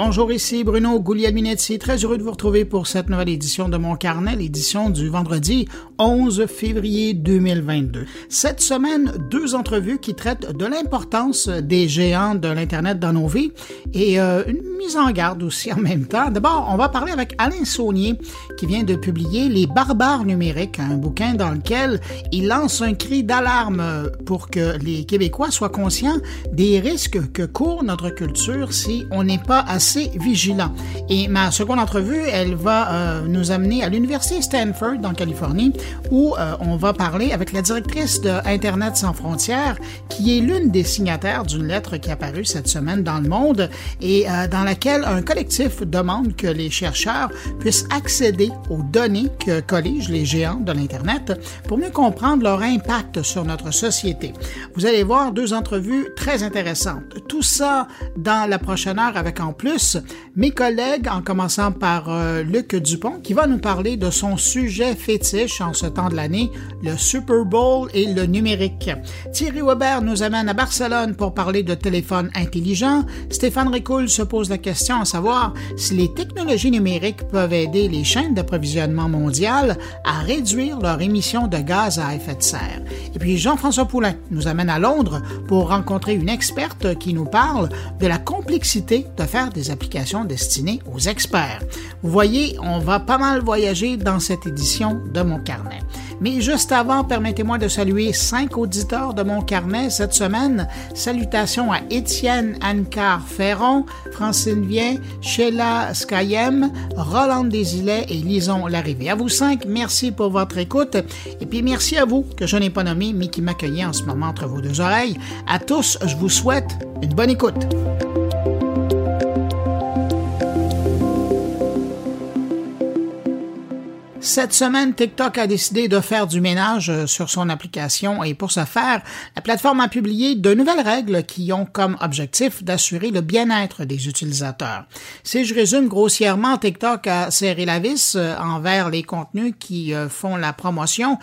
Bonjour, ici Bruno Guglielminetti, très heureux de vous retrouver pour cette nouvelle édition de mon carnet, l'édition du vendredi 11 février 2022. Cette semaine, deux entrevues qui traitent de l'importance des géants de l'Internet dans nos vies et euh, une mise en garde aussi en même temps. D'abord, on va parler avec Alain Saunier qui vient de publier Les barbares numériques, un bouquin dans lequel il lance un cri d'alarme pour que les Québécois soient conscients des risques que court notre culture si on n'est pas assez vigilant. Et ma seconde entrevue, elle va euh, nous amener à l'Université Stanford, en Californie, où euh, on va parler avec la directrice de Internet sans frontières, qui est l'une des signataires d'une lettre qui est apparue cette semaine dans le monde et euh, dans laquelle un collectif demande que les chercheurs puissent accéder aux données que colligent les géants de l'Internet pour mieux comprendre leur impact sur notre société. Vous allez voir deux entrevues très intéressantes. Tout ça dans la prochaine heure avec en plus mes collègues, en commençant par euh, Luc Dupont, qui va nous parler de son sujet fétiche en ce temps de l'année, le Super Bowl et le numérique. Thierry Weber nous amène à Barcelone pour parler de téléphones intelligents. Stéphane Ricoul se pose la question à savoir si les technologies numériques peuvent aider les chaînes d'approvisionnement mondiales à réduire leur émissions de gaz à effet de serre. Et puis Jean-François Poulain nous amène à Londres pour rencontrer une experte qui nous parle de la complexité de faire des applications destinées aux experts. Vous voyez, on va pas mal voyager dans cette édition de mon carnet. Mais juste avant, permettez-moi de saluer cinq auditeurs de mon carnet cette semaine. Salutations à Étienne Ancar Ferron, Francine Vien, Sheila Skyem, Roland Desilets et Lison Larrivée. À vous cinq, merci pour votre écoute. Et puis merci à vous, que je n'ai pas nommé, mais qui m'accueillez en ce moment entre vos deux oreilles. À tous, je vous souhaite une bonne écoute. Cette semaine, TikTok a décidé de faire du ménage euh, sur son application et pour ce faire, la plateforme a publié de nouvelles règles qui ont comme objectif d'assurer le bien-être des utilisateurs. Si je résume grossièrement, TikTok a serré la vis euh, envers les contenus qui euh, font la promotion,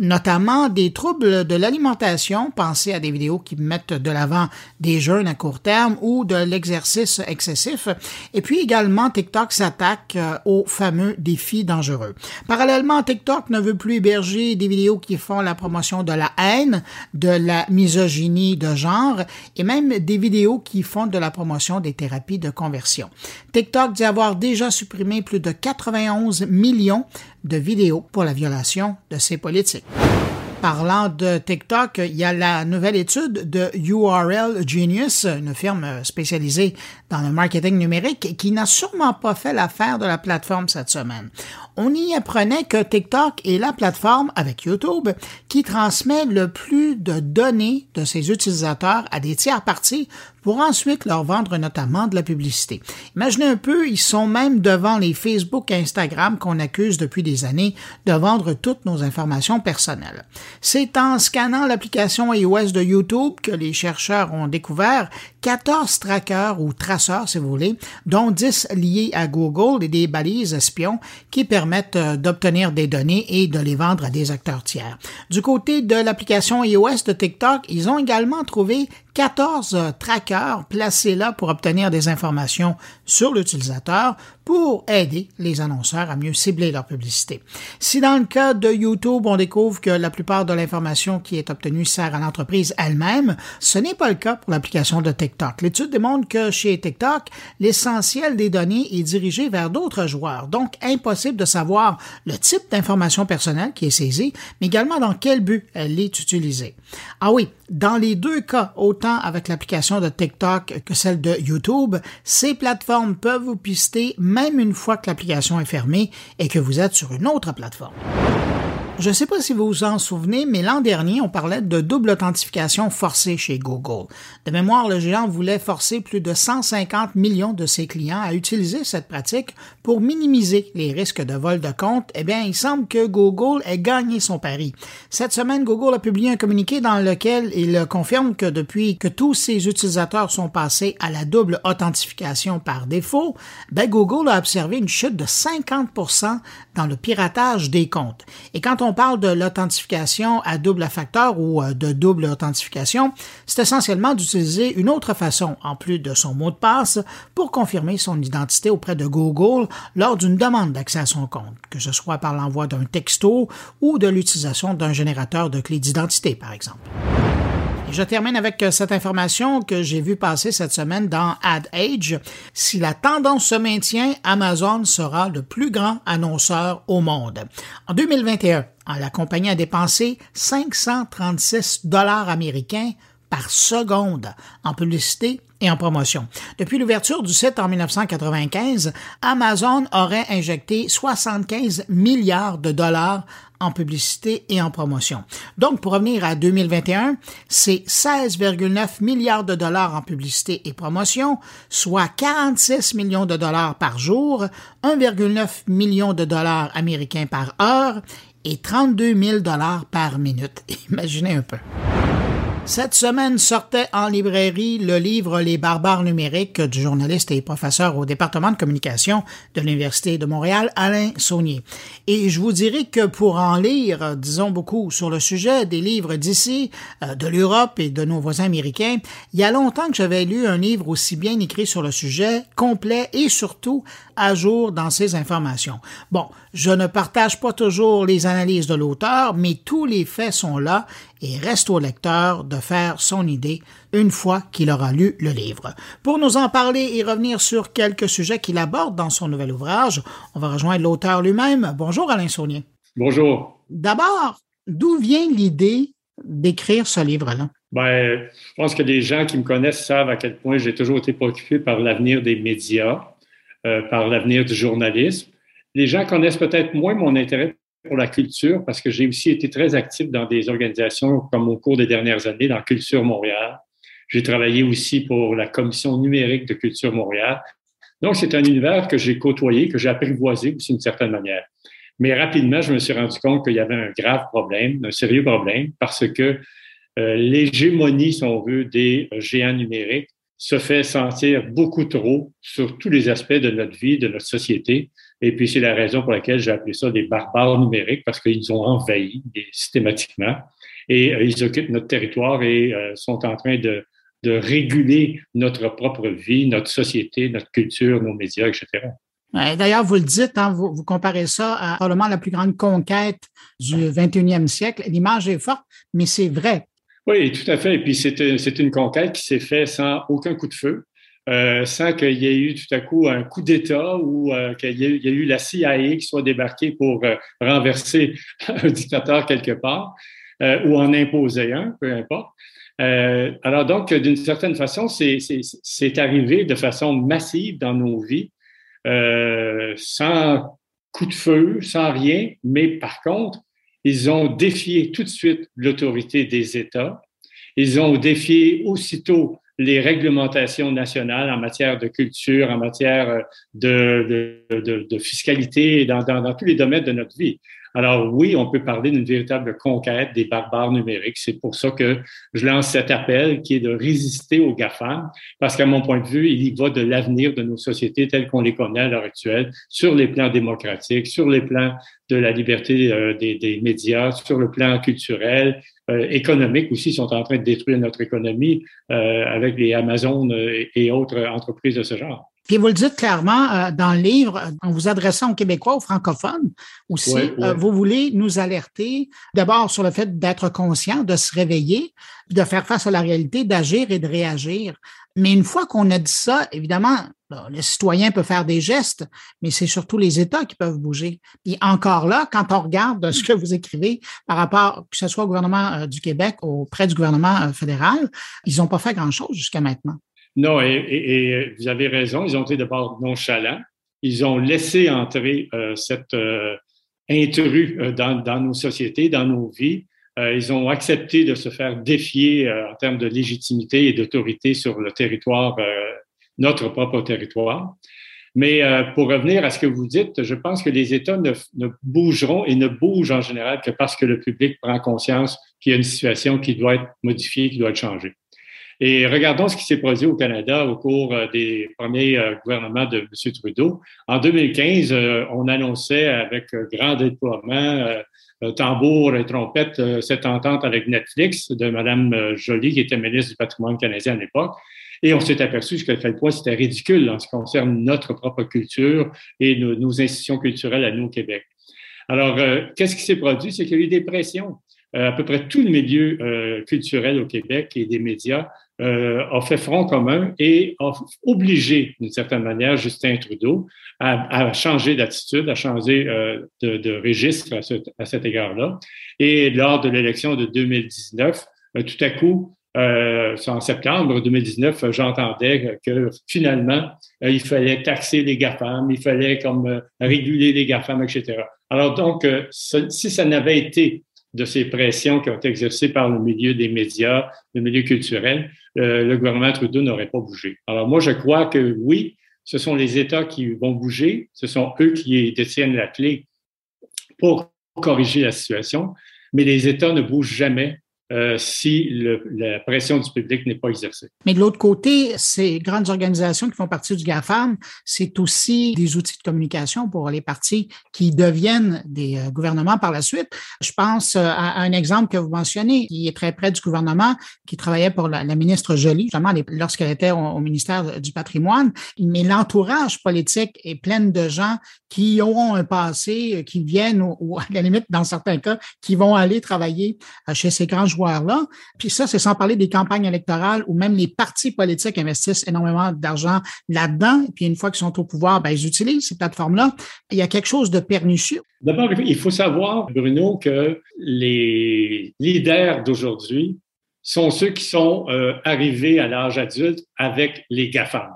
notamment des troubles de l'alimentation, pensez à des vidéos qui mettent de l'avant des jeûnes à court terme ou de l'exercice excessif, et puis également TikTok s'attaque aux fameux défis dangereux. Parallèlement, TikTok ne veut plus héberger des vidéos qui font la promotion de la haine, de la misogynie de genre et même des vidéos qui font de la promotion des thérapies de conversion. TikTok dit avoir déjà supprimé plus de 91 millions de vidéos pour la violation de ses politiques. Parlant de TikTok, il y a la nouvelle étude de URL Genius, une firme spécialisée dans le marketing numérique, qui n'a sûrement pas fait l'affaire de la plateforme cette semaine on y apprenait que TikTok est la plateforme avec YouTube qui transmet le plus de données de ses utilisateurs à des tiers parties pour ensuite leur vendre notamment de la publicité. Imaginez un peu, ils sont même devant les Facebook et Instagram qu'on accuse depuis des années de vendre toutes nos informations personnelles. C'est en scannant l'application iOS de YouTube que les chercheurs ont découvert 14 trackers ou traceurs, si vous voulez, dont 10 liés à Google et des balises espions qui permettent euh, d'obtenir des données et de les vendre à des acteurs tiers. Du côté de l'application iOS de TikTok, ils ont également trouvé 14 trackers placés là pour obtenir des informations sur l'utilisateur pour aider les annonceurs à mieux cibler leur publicité. Si dans le cas de YouTube, on découvre que la plupart de l'information qui est obtenue sert à l'entreprise elle-même, ce n'est pas le cas pour l'application de TikTok. L'étude démontre que chez TikTok, l'essentiel des données est dirigé vers d'autres joueurs, donc impossible de savoir le type d'information personnelle qui est saisie, mais également dans quel but elle est utilisée. Ah oui, dans les deux cas, autant avec l'application de TikTok que celle de YouTube, ces plateformes peuvent vous pister même une fois que l'application est fermée et que vous êtes sur une autre plateforme. Je ne sais pas si vous vous en souvenez, mais l'an dernier, on parlait de double authentification forcée chez Google. De mémoire, le géant voulait forcer plus de 150 millions de ses clients à utiliser cette pratique pour minimiser les risques de vol de compte. Eh bien, il semble que Google ait gagné son pari. Cette semaine, Google a publié un communiqué dans lequel il confirme que depuis que tous ses utilisateurs sont passés à la double authentification par défaut, ben Google a observé une chute de 50% dans le piratage des comptes. Et quand on on parle de l'authentification à double facteur ou euh, de double authentification, c'est essentiellement d'utiliser une autre façon, en plus de son mot de passe, pour confirmer son identité auprès de Google lors d'une demande d'accès à son compte, que ce soit par l'envoi d'un texto ou de l'utilisation d'un générateur de clés d'identité, par exemple. Je termine avec euh, cette information que j'ai vue passer cette semaine dans Ad Age. Si la tendance se maintient, Amazon sera le plus grand annonceur au monde. En 2021, la compagnie a dépensé 536 dollars américains par seconde en publicité et en promotion. Depuis l'ouverture du site en 1995, Amazon aurait injecté 75 milliards de dollars en publicité et en promotion. Donc, pour revenir à 2021, c'est 16,9 milliards de dollars en publicité et promotion, soit 46 millions de dollars par jour, 1,9 million de dollars américains par heure et 32 000 dollars par minute. Imaginez un peu. Cette semaine sortait en librairie le livre Les barbares numériques du journaliste et professeur au département de communication de l'Université de Montréal, Alain Saunier. Et je vous dirais que pour en lire, disons beaucoup sur le sujet des livres d'ici, euh, de l'Europe et de nos voisins américains, il y a longtemps que j'avais lu un livre aussi bien écrit sur le sujet, complet et surtout à jour dans ses informations. Bon, je ne partage pas toujours les analyses de l'auteur, mais tous les faits sont là et reste au lecteur de faire son idée une fois qu'il aura lu le livre. Pour nous en parler et revenir sur quelques sujets qu'il aborde dans son nouvel ouvrage, on va rejoindre l'auteur lui-même. Bonjour Alain Saunier. Bonjour. D'abord, d'où vient l'idée d'écrire ce livre-là? Ben, je pense que les gens qui me connaissent savent à quel point j'ai toujours été préoccupé par l'avenir des médias, euh, par l'avenir du journalisme. Les gens connaissent peut-être moins mon intérêt pour la culture parce que j'ai aussi été très actif dans des organisations comme au cours des dernières années dans Culture Montréal. J'ai travaillé aussi pour la commission numérique de Culture Montréal. Donc, c'est un univers que j'ai côtoyé, que j'ai apprivoisé d'une certaine manière. Mais rapidement, je me suis rendu compte qu'il y avait un grave problème, un sérieux problème, parce que euh, l'hégémonie, si on veut, des géants numériques se fait sentir beaucoup trop sur tous les aspects de notre vie, de notre société. Et puis, c'est la raison pour laquelle j'ai appelé ça des barbares numériques, parce qu'ils ont envahi systématiquement et euh, ils occupent notre territoire et euh, sont en train de, de réguler notre propre vie, notre société, notre culture, nos médias, etc. D'ailleurs, vous le dites, hein, vous, vous, comparez ça à probablement la plus grande conquête du 21e siècle. L'image est forte, mais c'est vrai. Oui, tout à fait. Et puis, c'est une conquête qui s'est faite sans aucun coup de feu. Euh, sans qu'il y ait eu tout à coup un coup d'État ou euh, qu'il y, ait eu la CIA qui soit débarquée pour euh, renverser un dictateur quelque part ou en imposer un, peu importe. alors donc, d'une certaine façon, c'est arrivé de façon massive dans nos vies, sans coup de feu, sans rien, mais par contre, ils ont défié tout de suite l'autorité des États. Ils ont défié aussitôt les réglementations nationales en matière de culture, en matière de, de, fiscalité, dans, tous les domaines de notre vie. Alors oui, on peut parler d'une véritable conquête des barbares numériques. C'est pour ça que je lance cet appel qui est de résister aux GAFAM, parce qu'à mon point de vue, il y va de l'avenir de nos sociétés telles qu'on les connaît à l'heure actuelle, sur les plans démocratiques, sur les plans de la liberté euh, des, médias, sur le plan culturel, euh, économique aussi, sont en train de détruire notre économie euh, avec les Amazon et autres entreprises de ce genre. Puis vous le dites clairement euh, dans le livre, en vous adressant aux Québécois, aux francophones aussi, euh, vous voulez nous alerter d'abord sur le fait d'être conscient, de se réveiller, de faire face à la réalité, d'agir et de réagir. Mais une fois qu'on a dit ça, évidemment, le citoyen peut faire des gestes, mais c'est surtout les États qui peuvent bouger. Et encore là, quand on regarde ce que vous écrivez par rapport, que ce soit au gouvernement euh, du Québec ou auprès du gouvernement fédéral, ils n'ont pas fait grand-chose jusqu'à maintenant. Non, et, vous avez raison, ils ont été d'abord nonchalants. Ils ont laissé entrer euh, cette euh, intrus euh, dans, dans, nos sociétés, dans nos vies. Euh, ils ont accepté de se faire défier en termes de légitimité et d'autorité sur le territoire, notre propre territoire. Mais pour revenir à ce que vous dites, je pense que les États ne, ne, bougeront et ne bougent en général que parce que le public prend conscience qu'il y a une situation qui doit être modifiée, qui doit être changée. Et regardons ce qui s'est produit au Canada au cours euh, des premiers euh, gouvernements de M. Trudeau. En 2015, euh, on annonçait avec grand déploiement, tambour et trompette, cette entente avec Netflix de Mme Joly, qui était ministre du patrimoine canadien à l'époque. Et on s'est aperçu jusqu'à quel point c'était ridicule en ce qui concerne notre propre culture et nos, nos institutions culturelles à nous au Québec. Alors, qu'est-ce qui s'est produit? C'est qu'il y a eu des pressions. à peu près tout le milieu culturel au Québec et des médias euh, a fait front commun et a obligé, d'une certaine manière, Justin Trudeau à, à changer d'attitude, à changer euh, de, de, registre à, ce, à cet égard-là. Et lors de l'élection de 2019, euh, tout à coup, euh, en septembre 2019, j'entendais que finalement, euh, il fallait taxer les GAFAM, il fallait comme réguler les GAFAM, etc. Alors donc, si ça n'avait été de ces pressions qui ont été exercées par le milieu des médias, le milieu culturel, euh, le gouvernement Trudeau n'aurait pas bougé. Alors moi, je crois que oui, ce sont les États qui vont bouger, ce sont eux qui détiennent la clé pour corriger la situation, mais les États ne bougent jamais euh, si le, la pression du public n'est pas exercée. Mais de l'autre côté, ces grandes organisations qui font partie du GAFAM, c'est aussi des outils de communication pour les partis qui deviennent des euh, gouvernements par la suite. Je pense euh, à, un exemple que vous mentionnez, qui est très près du gouvernement, qui travaillait pour la, ministre Joly, justement lorsqu'elle était au, ministère du patrimoine. Mais l'entourage politique est plein de gens qui ont un passé, qui viennent, ou, à la limite, dans certains cas, qui vont aller travailler chez ces grands là Puis ça, c'est sans parler des campagnes électorales où même les partis politiques investissent énormément d'argent là-dedans. Puis une fois qu'ils sont au pouvoir, ben, ils utilisent ces plateformes-là. Il y a quelque chose de pernicieux. D'abord, il faut savoir, Bruno, que les leaders d'aujourd'hui sont ceux qui sont euh, arrivés à l'âge adulte avec les GAFAM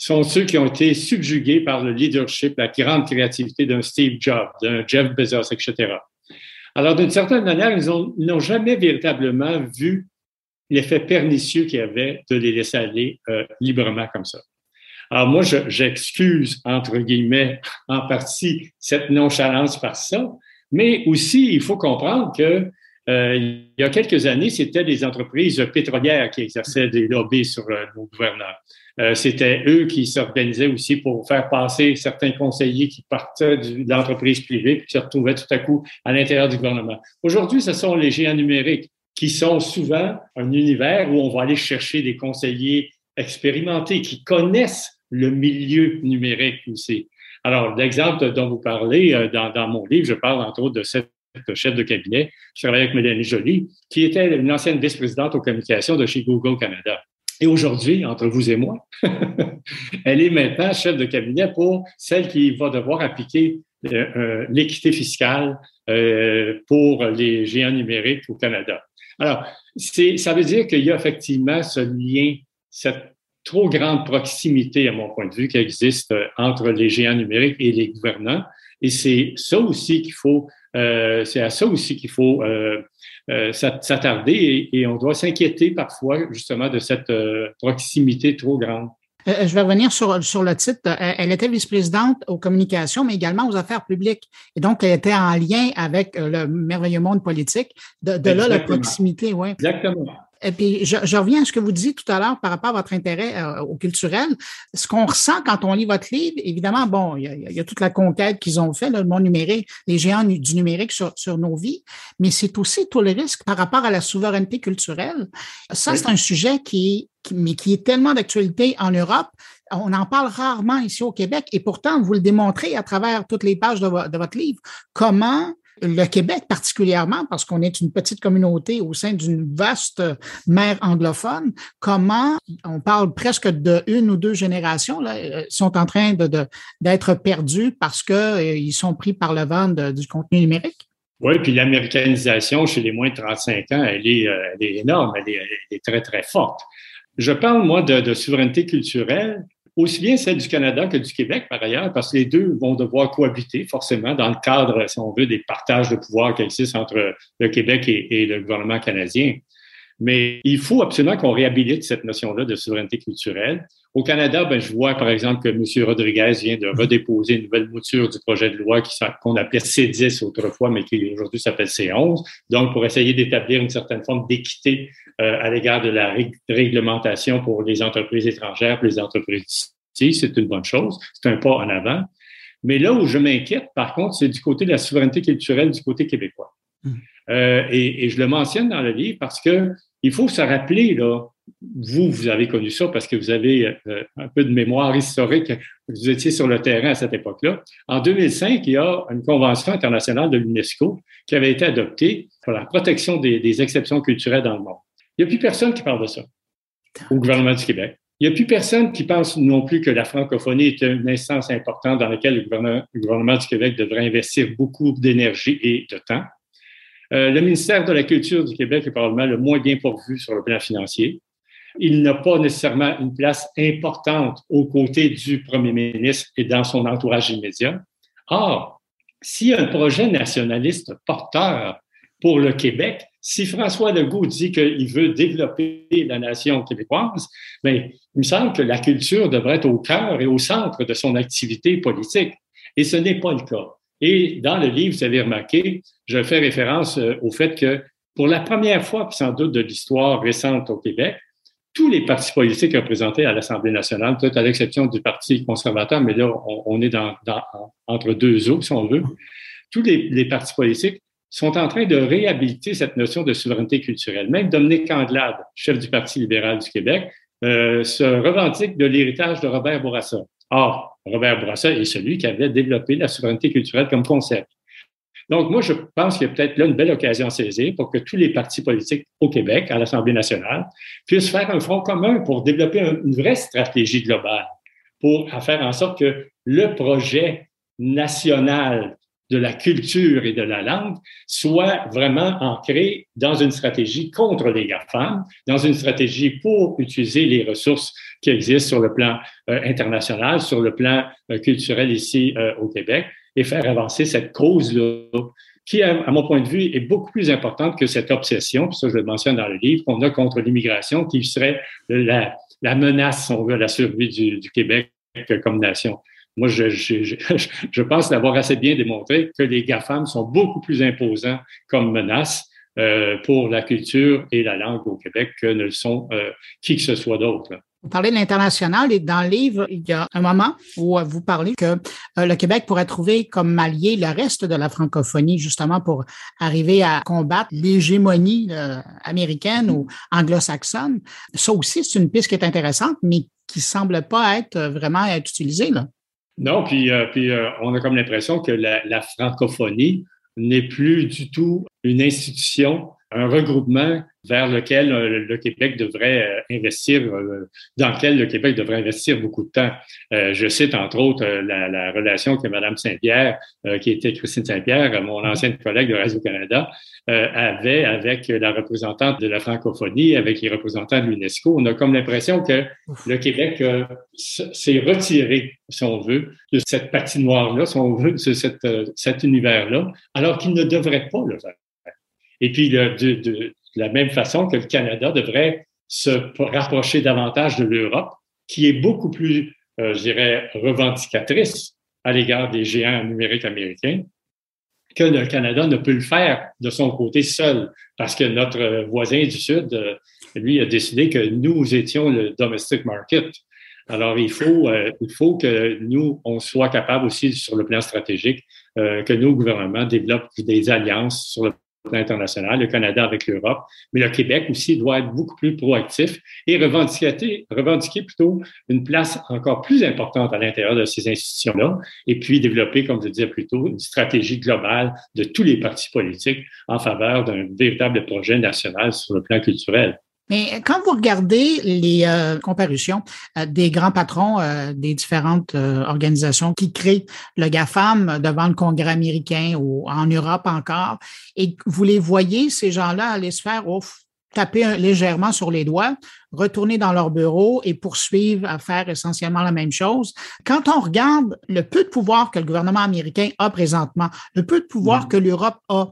sont ceux qui ont été subjugués par le leadership, la grande créativité d'un Steve Jobs, d'un Jeff Bezos, etc. Alors, d'une certaine manière, ils n'ont jamais véritablement vu l'effet pernicieux qu'il y avait de les laisser aller euh, librement comme ça. Alors moi, j'excuse, entre guillemets, en partie cette nonchalance par ça, mais aussi, il faut comprendre que euh, il y a quelques années, c'était des entreprises pétrolières qui exerçaient des lobbies sur euh, nos gouverneurs. Euh, c'était eux qui s'organisaient aussi pour faire passer certains conseillers qui partaient de l'entreprise privée puis qui se retrouvaient tout à coup à l'intérieur du gouvernement. Aujourd'hui, ce sont les géants numériques qui sont souvent un univers où on va aller chercher des conseillers expérimentés qui connaissent le milieu numérique aussi. Alors, l'exemple dont vous parlez euh, dans, mon livre, je parle entre autres de cette chef de cabinet qui travaillait avec Mélanie Joly, qui était une ancienne vice-présidente aux communications de chez Google Canada. Et aujourd'hui, entre vous et moi, elle est maintenant chef de cabinet pour celle qui va devoir appliquer euh, euh, l'équité fiscale euh, pour les géants numériques au Canada. Alors, ça veut dire qu'il y a effectivement ce lien, cette trop grande proximité, à mon point de vue, qui existe entre les géants numériques et les gouvernants. Et c'est ça aussi qu'il faut, c'est à ça aussi qu'il faut euh, s'attarder et, on doit s'inquiéter parfois justement de cette euh, proximité trop grande. Euh, je vais revenir sur, sur le titre. Elle était vice-présidente aux communications, mais également aux affaires publiques. Et donc, elle était en lien avec le merveilleux monde politique. De, de là, la proximité, oui. Exactement. Et puis, je, je, reviens à ce que vous disiez tout à l'heure par rapport à votre intérêt euh, au culturel. Ce qu'on ressent quand on lit votre livre, évidemment, bon, il y a, il y a toute la conquête qu'ils ont fait, le monde numérique, les géants du numérique sur, sur nos vies, mais c'est aussi tout le risque par rapport à la souveraineté culturelle. Ça, c'est un sujet qui, qui, mais qui est tellement d'actualité en Europe. On en parle rarement ici au Québec et pourtant, vous le démontrez à travers toutes les pages de, de votre livre, comment le Québec particulièrement, parce qu'on est une petite communauté au sein d'une vaste mer anglophone, comment on parle presque de ou deux générations là, euh, sont en train de, d'être perdus parce qu'ils euh, sont pris par le vent du contenu numérique? Oui, puis l'américanisation chez les moins de 35 ans, elle est, euh, elle est énorme, elle est, très, très forte. Je parle, moi, de souveraineté culturelle, aussi bien celle du Canada que du Québec, par ailleurs, parce que les deux vont devoir cohabiter forcément dans le cadre, si on veut, des partages de pouvoir qui existent entre le Québec et, le gouvernement canadien. Mais il faut absolument qu'on réhabilite cette notion-là de souveraineté culturelle. Au Canada, ben, je vois par exemple que M. Rodriguez vient de redéposer une nouvelle mouture du projet de loi qu'on appelait C10 autrefois, mais qui aujourd'hui s'appelle C11. Donc, pour essayer d'établir une certaine forme d'équité euh, à l'égard de la réglementation pour les entreprises étrangères, pour les entreprises ici, c'est une bonne chose. C'est un pas en avant. Mais là où je m'inquiète, par contre, c'est du côté de la souveraineté culturelle du côté québécois. Mmh. Euh, et, et, je le mentionne dans le livre parce que il faut se rappeler, là, vous, vous avez connu ça parce que vous avez euh, un peu de mémoire historique, vous étiez sur le terrain à cette époque-là. En 2005, il y a une convention internationale de l'UNESCO qui avait été adoptée pour la protection des, exceptions culturelles dans le monde. Il n'y a plus personne qui parle de ça au gouvernement du Québec. Il n'y a plus personne qui pense non plus que la francophonie est une instance importante dans laquelle le gouvernement du Québec devrait investir beaucoup d'énergie et de temps. Euh, le ministère de la Culture du Québec est probablement le moins bien pourvu sur le plan financier. Il n'a pas nécessairement une place importante aux côtés du premier ministre et dans son entourage immédiat. Or, si un projet nationaliste porteur pour le Québec, si François Legault dit qu'il veut développer la nation québécoise, mais il me semble que la culture devrait être au cœur et au centre de son activité politique. Et ce n'est pas le cas. Et dans le livre, vous avez remarqué, je fais référence euh, au fait que pour la première fois, sans doute de l'histoire récente au Québec, tous les partis politiques représentés à l'Assemblée nationale, peut-être à l'exception du Parti conservateur, mais là, on, est dans, entre deux eaux, si on veut, tous les, les, partis politiques sont en train de réhabiliter cette notion de souveraineté culturelle. Même Dominique Anglade, chef du Parti libéral du Québec, euh, se revendique de l'héritage de Robert Bourassa. Or, Robert Bourassa est celui qui avait développé la souveraineté culturelle comme concept. Donc, moi, je pense qu'il y a peut-être là une belle occasion à saisir pour que tous les partis politiques au Québec, à l'Assemblée nationale, puissent faire un front commun pour développer une vraie stratégie globale, pour faire en sorte que le projet national de la culture et de la langue soit vraiment ancré dans une stratégie contre les GAFAM, dans une stratégie pour utiliser les ressources qui existent sur le plan euh, international, sur le plan euh, culturel ici euh, au Québec, et faire avancer cette cause-là qui, à, mon point de vue, est beaucoup plus importante que cette obsession, puis ça je le mentionne dans le livre, qu'on a contre l'immigration, qui serait la, menace, si on veut, à la survie du Québec comme nation. Moi, je, pense d'avoir assez bien démontré que les GAFAM sont beaucoup plus imposants comme menace euh, pour la culture et la langue au Québec que ne le sont euh, qui que ce soit d'autre. Vous parlez de l'international et dans le livre, il y a un moment où vous parlez que euh, le Québec pourrait trouver comme allié le reste de la francophonie, justement pour arriver à combattre l'hégémonie euh, américaine ou anglo-saxonne. Ça aussi, c'est une piste qui est intéressante, mais qui semble pas être vraiment être utilisée. Là. Non, puis, euh, puis euh, on a comme l'impression que la, la francophonie n'est plus du tout une institution, un regroupement vers lequel euh, le Québec devrait euh, investir, euh, dans lequel le Québec devrait investir beaucoup de temps. je cite entre autres la, la, relation que Mme Saint-Pierre, qui était Christine Saint-Pierre, mon ancienne collègue de Radio-Canada, avait avec la représentante de la francophonie, avec les représentants de l'UNESCO. On a comme l'impression que le Québec s'est retiré, si on veut, de cette patinoire-là, si on veut, de cette, cet univers-là, alors qu'il ne devrait pas le faire. Et puis, de, de, de la même façon que le Canada devrait se rapprocher davantage de l'Europe, qui est beaucoup plus, euh, je dirais, revendicatrice à l'égard des géants numériques américains, que le Canada ne peut le faire de son côté seul, parce que notre voisin du Sud, euh, lui, a décidé que nous étions le domestic market. Alors, il faut, euh, il faut que nous, on soit capable aussi, sur le plan stratégique, que nos gouvernements développent des alliances sur le international, le Canada avec l'Europe, mais le Québec aussi doit être beaucoup plus proactif et revendiquer, plutôt une place encore plus importante à l'intérieur de ces institutions-là, et puis développer, comme je disais plus tôt, une stratégie globale de tous les partis politiques en faveur d'un véritable projet national sur le plan culturel. Mais quand vous regardez les euh, comparutions euh, des grands patrons euh, des différentes organisations qui créent le GAFAM devant le Congrès américain ou en Europe encore, et vous les voyez, ces gens-là, aller se faire ouf, taper légèrement sur les doigts, retourner dans leur bureau et poursuivre à faire essentiellement la même chose. Quand on regarde le peu de pouvoir que le gouvernement américain a présentement, le peu de pouvoir mmh. que l'Europe a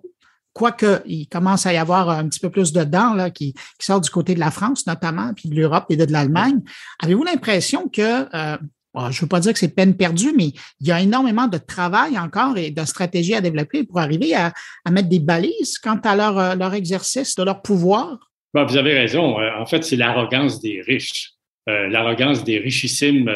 quoique il commence à y avoir un petit peu plus de dents qui, qui sort du côté de la France notamment, puis de l'Europe et de, l'Allemagne. Avez-vous l'impression que, euh, je ne veux pas dire que c'est peine perdue, mais il y a énormément de travail encore et de stratégies à développer pour arriver à, mettre des balises quant à leur, euh, exercice, de leur pouvoir? vous avez raison. Euh, en fait, c'est l'arrogance des riches. L'arrogance des richissimes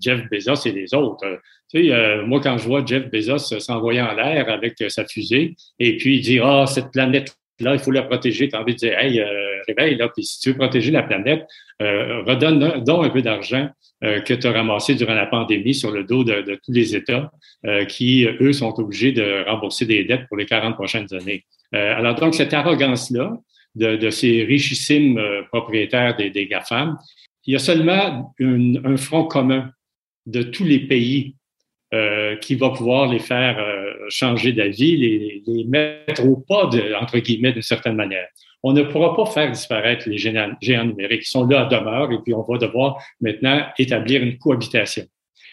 Jeff Bezos et les autres. Tu sais, moi, quand je vois Jeff Bezos s'envoyer en l'air avec sa fusée et puis dire, ah, cette planète Là, il faut la protéger. Tu as envie de dire, hey, euh, réveille, là, puis si tu veux protéger la planète, euh, redonne donc un peu d'argent euh, que tu as ramassé durant la pandémie sur le dos de, tous les États qui, eux, sont obligés de rembourser des dettes pour les 40 prochaines années. alors, donc, cette arrogance-là de, ces richissimes propriétaires des, des GAFAM, il y a seulement un front commun de tous les pays euh, qui va pouvoir les faire euh, changer d'avis, les, mettre au pas, de, entre guillemets, d'une certaine manière. On ne pourra pas faire disparaître les géants, géants numériques. Ils sont là à demeure et puis on va devoir maintenant établir une cohabitation.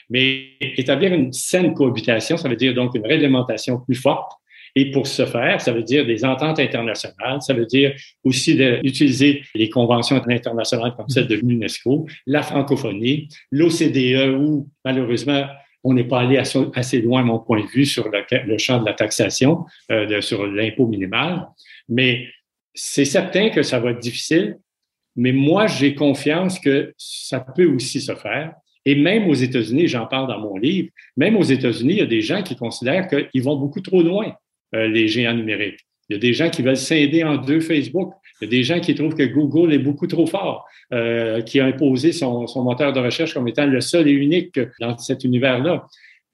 Mais établir une saine cohabitation, ça veut dire donc une réglementation plus forte. Et pour ce faire, ça veut dire des ententes internationales, ça veut dire aussi d'utiliser les conventions internationales comme celle de l'UNESCO, la francophonie, l'OCDE où malheureusement on n'est pas allé assez loin, à mon point de vue, sur le, champ de la taxation, euh, sur l'impôt minimal. Mais c'est certain que ça va être difficile, mais moi, j'ai confiance que ça peut aussi se faire. Et même aux États-Unis, j'en parle dans mon livre, même aux États-Unis, il y a des gens qui considèrent qu'ils vont beaucoup trop loin, euh, les géants numériques. Il y a des gens qui veulent scinder en deux Facebook. Il y a des gens qui trouvent que Google est beaucoup trop fort, euh, qui a imposé son, moteur de recherche comme étant le seul et unique dans cet univers-là.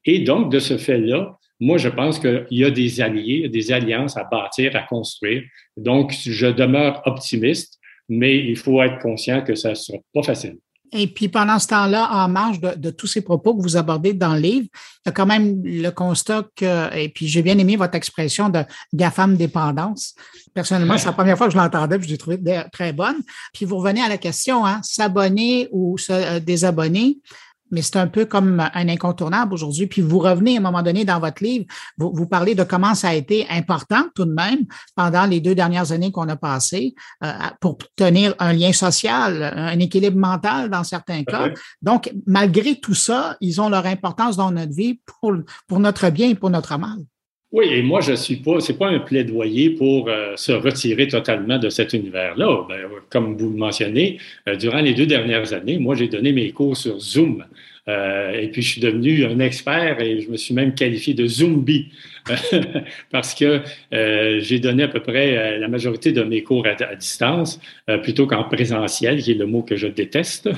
Et donc, de ce fait-là, moi, je pense qu'il y a des alliés, des alliances à bâtir, à construire. Donc, je demeure optimiste, mais il faut être conscient que ça ne sera pas facile. Et puis pendant ce temps-là, en marge de, tous ces propos que vous abordez dans le livre, il y a quand même le constat que, et puis j'ai bien aimé votre expression de GAFAM dépendance. Personnellement, c'est la première fois que je l'entendais, puis je l'ai trouvé très bonne. Puis vous revenez à la question, hein, s'abonner ou se euh, désabonner mais c'est un peu comme un incontournable aujourd'hui. Puis vous revenez à un moment donné dans votre livre, vous, vous, parlez de comment ça a été important tout de même pendant les deux dernières années qu'on a passées euh, pour tenir un lien social, un équilibre mental dans certains cas. Donc, malgré tout ça, ils ont leur importance dans notre vie pour, pour notre bien et pour notre mal. Oui, et moi, je suis pas, c'est pas un plaidoyer pour euh, se retirer totalement de cet univers-là. Ben, comme vous le mentionnez, euh, durant les deux dernières années, moi, j'ai donné mes cours sur Zoom. Euh, et puis, je suis devenu un expert et je me suis même qualifié de Zombie parce que euh, j'ai donné à peu près euh, la majorité de mes cours à, distance plutôt qu'en présentiel, qui est le mot que je déteste.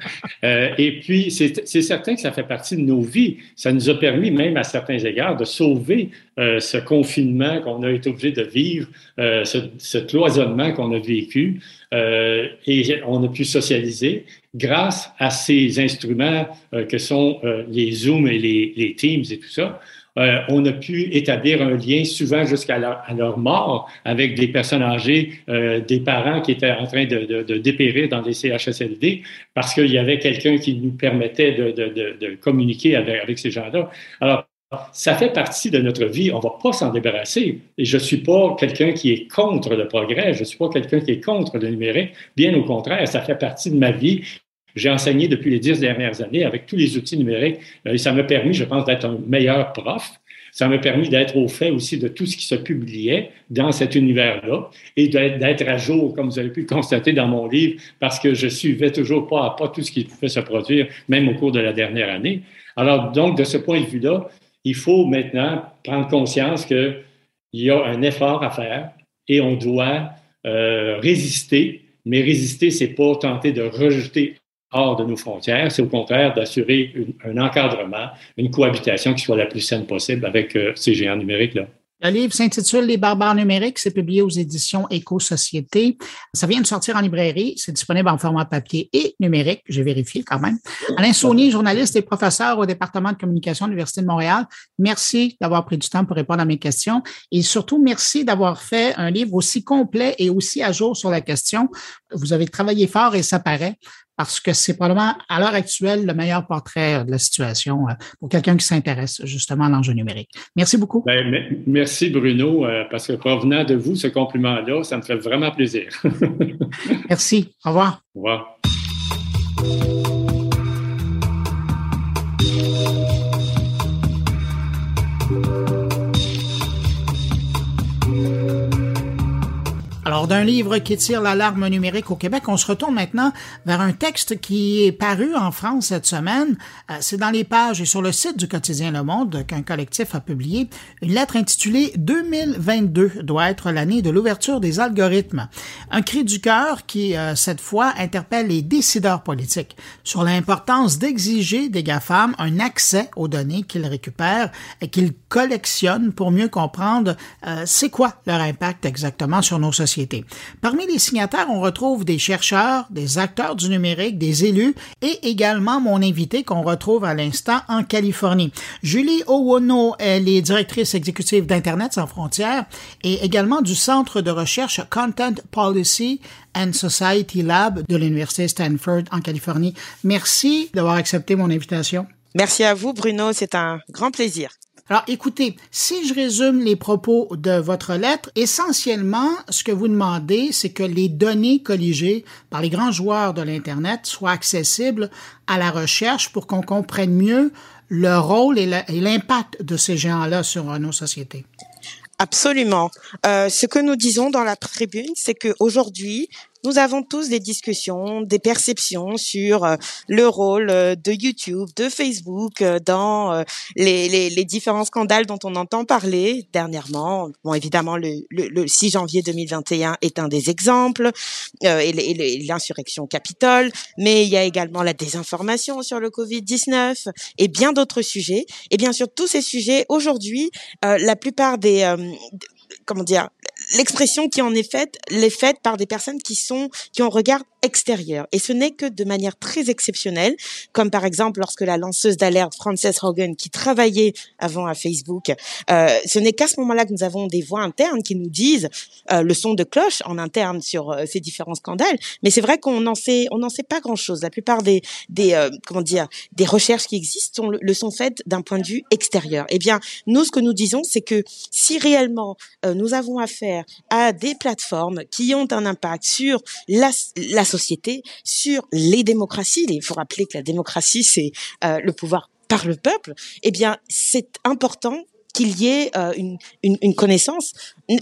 et puis, c'est certain que ça fait partie de nos vies. Ça nous a permis, même à certains égards, de sauver ce confinement qu'on a été obligé de vivre, ce, ce, cloisonnement qu'on a vécu. Et on a pu socialiser grâce à ces instruments euh, que sont euh, les Zoom et les, Teams et tout ça, euh, on a pu établir un lien souvent jusqu'à leur, mort avec des personnes âgées, des parents qui étaient en train de, dépérir dans les CHSLD parce qu'il y avait quelqu'un qui nous permettait de, communiquer avec, avec ces gens-là. Alors, ça fait partie de notre vie. On ne va pas s'en débarrasser. Et je ne suis pas quelqu'un qui est contre le progrès. Je ne suis pas quelqu'un qui est contre le numérique. Bien au contraire, ça fait partie de ma vie. J'ai enseigné depuis les dix dernières années avec tous les outils numériques euh, et ça m'a permis, je pense, d'être un meilleur prof. Ça m'a permis d'être au fait aussi de tout ce qui se publiait dans cet univers-là et d'être à jour, comme vous avez pu le constater dans mon livre, parce que je suivais toujours pas à pas tout ce qui pouvait se produire, même au cours de la dernière année. Alors, donc, de ce point de vue-là, il faut maintenant prendre conscience qu'il y a un effort à faire et on doit euh, résister. Mais résister, c'est pas tenter de rejeter hors de nos frontières. C'est au contraire d'assurer un encadrement, une cohabitation qui soit la plus saine possible avec euh, ces géants numériques-là. Le livre s'intitule Les barbares numériques. C'est publié aux éditions Éco-Société. Ça vient de sortir en librairie. C'est disponible en format papier et numérique. J'ai vérifié quand même. Alain Saunier, journaliste et professeur au département de communication de l'Université de Montréal. Merci d'avoir pris du temps pour répondre à mes questions et surtout merci d'avoir fait un livre aussi complet et aussi à jour sur la question. Vous avez travaillé fort et ça paraît parce que c'est probablement à l'heure actuelle le meilleur portrait de la situation pour quelqu'un qui s'intéresse justement à l'enjeu numérique. Merci beaucoup. Ben, merci Bruno, parce que provenant de vous, ce compliment-là, ça me fait vraiment plaisir. merci. Au revoir. Au revoir. Alors, d'un livre qui tire l'alarme numérique au Québec, on se retourne maintenant vers un texte qui est paru en France cette semaine. Euh, c'est dans les pages et sur le site du quotidien Le Monde qu'un collectif a publié une lettre intitulée 2022 doit être l'année de l'ouverture des algorithmes. Un cri du cœur qui, euh, cette fois, interpelle les décideurs politiques sur l'importance d'exiger des GAFAM un accès aux données qu'ils récupèrent et qu'ils collectionnent pour mieux comprendre euh, c'est quoi leur impact exactement sur nos sociétés Parmi les signataires, on retrouve des chercheurs, des acteurs du numérique, des élus et également mon invité qu'on retrouve à l'instant en Californie. Julie Owono, elle est directrice exécutive d'Internet sans frontières et également du Centre de recherche Content Policy and Society Lab de l'Université Stanford en Californie. Merci d'avoir accepté mon invitation. Merci à vous, Bruno. C'est un grand plaisir. Alors, écoutez, si je résume les propos de votre lettre, essentiellement, ce que vous demandez, c'est que les données colligées par les grands joueurs de l'Internet soient accessibles à la recherche pour qu'on comprenne mieux le rôle et l'impact de ces géants-là sur nos sociétés. Absolument. Euh, ce que nous disons dans la tribune, c'est qu'aujourd'hui, nous avons tous des discussions, des perceptions sur euh, le rôle euh, de YouTube, de Facebook euh, dans les, les, les, différents scandales dont on entend parler dernièrement. Bon, évidemment, le, le, 6 janvier 2021 est un des exemples, et l'insurrection Capitole, mais il y a également la désinformation sur le Covid-19 et bien d'autres sujets. Et bien sûr, tous ces sujets, aujourd'hui, la plupart des comment dire, l'expression qui en est faite, l'est faite par des personnes qui sont, qui ont un regard extérieur. Et ce n'est que de manière très exceptionnelle, comme par exemple lorsque la lanceuse d'alerte Frances Hogan, qui travaillait avant à Facebook, euh, ce n'est qu'à ce moment-là que nous avons des voix internes qui nous disent euh, le son de cloche en interne sur euh, ces différents scandales. Mais c'est vrai qu'on n'en sait, on n'en sait pas grand-chose. La plupart des, comment dire, des recherches qui existent sont, le, sont faites d'un point de vue extérieur. Eh bien, nous, ce que nous disons, c'est que si réellement nous avons affaire à des plateformes qui ont un impact sur la, la société, sur les démocraties. Il faut rappeler que la démocratie, c'est euh, le pouvoir par le peuple. Eh bien, c'est important qu'il y ait euh, une, une, connaissance,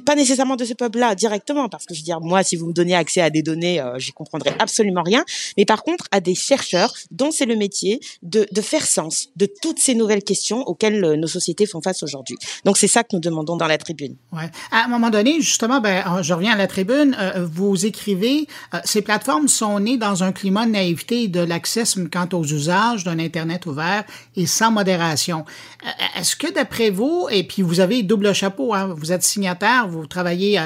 pas nécessairement de ce peuple-là directement, parce que je veux dire, moi, si vous me donnez accès à des données, euh, j'y comprendrai absolument rien, mais par contre à des chercheurs dont c'est le métier de, faire sens de toutes ces nouvelles questions auxquelles euh, nos sociétés font face aujourd'hui. Donc c'est ça que nous demandons dans la tribune. Ouais. À un moment donné, justement, ben, je reviens à la tribune, vous écrivez, ces plateformes sont nées dans un climat de naïveté et de laxisme quant aux usages d'un Internet ouvert et sans modération. Est-ce que d'après vous, et puis vous avez double chapeau. Hein. Vous êtes signataire, vous travaillez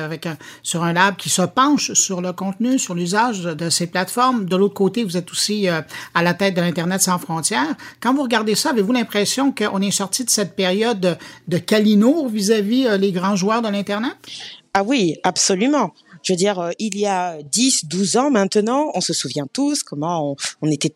sur un lab qui se penche sur le contenu, sur l'usage de, ces plateformes. De l'autre côté, vous êtes aussi euh, à la tête de l'Internet sans frontières. Quand vous regardez ça, avez-vous l'impression qu'on est sorti de cette période de, de Calino vis-à-vis euh, les grands joueurs de l'Internet? Ah oui, absolument. Je veux dire, euh, il y a 10, 12 ans maintenant, on se souvient tous comment on était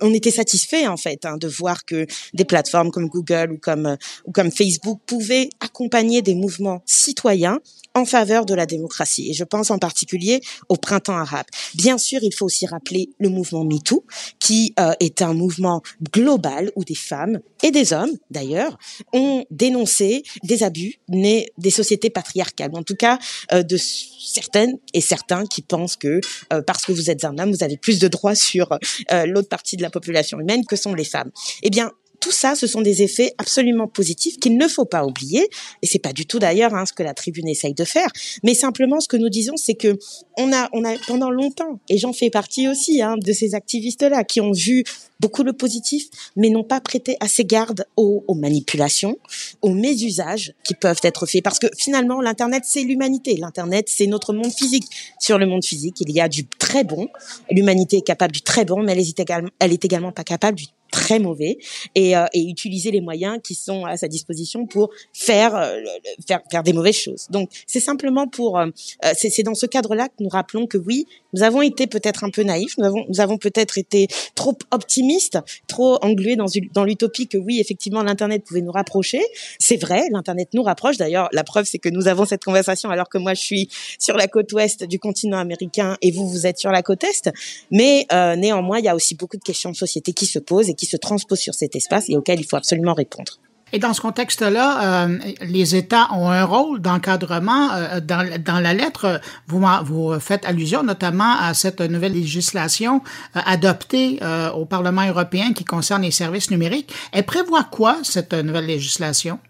on, était satisfait en fait hein, de voir que des plateformes comme Google ou comme ou comme Facebook pouvaient accompagner des mouvements citoyens en faveur de la démocratie. Et je pense en particulier au printemps arabe. Bien sûr, il faut aussi rappeler le mouvement MeToo, qui euh, est un mouvement global où des femmes et des hommes, d'ailleurs, ont dénoncé des abus nés des sociétés patriarcales, en tout cas euh, de certaines et certains qui pensent que euh, parce que vous êtes un homme, vous avez plus de droits sur l'autre partie de la population humaine que sont les femmes. Eh bien, tout ça, ce sont des effets absolument positifs qu'il ne faut pas oublier. Et c'est pas du tout d'ailleurs hein, ce que la tribune essaye de faire. Mais simplement, ce que nous disons, c'est que on a, on a pendant longtemps, et j'en fais partie aussi hein, de ces activistes-là qui ont vu beaucoup le positif, mais n'ont pas prêté assez garde aux, aux, manipulations, aux mésusages qui peuvent être faits. Parce que finalement, l'Internet, c'est l'humanité. L'Internet, c'est notre monde physique. Sur le monde physique, il y a du très bon. L'humanité est capable du très bon, mais elle est également, elle est également pas capable du très mauvais et, euh, et utiliser les moyens qui sont à sa disposition pour faire euh, faire, faire des mauvaises choses. Donc c'est simplement pour euh, c'est dans ce cadre-là que nous rappelons que oui, nous avons été peut-être un peu naïfs, nous avons nous avons peut-être été trop optimistes, trop englués dans l'utopie que oui, effectivement l'internet pouvait nous rapprocher. C'est vrai, l'internet nous rapproche. D'ailleurs, la preuve c'est que nous avons cette conversation alors que moi je suis sur la côte ouest du continent américain et vous vous êtes sur la côte est. Mais néanmoins, il y a aussi beaucoup de questions de société qui se posent et qui se transposent sur cet espace et auxquels il faut absolument répondre. Et dans ce contexte-là, euh, les États ont un rôle d'encadrement. Euh, dans, dans, la lettre, vous, vous faites allusion notamment à cette nouvelle législation euh, adoptée au Parlement européen qui concerne les services numériques. Elle prévoit quoi, cette nouvelle législation?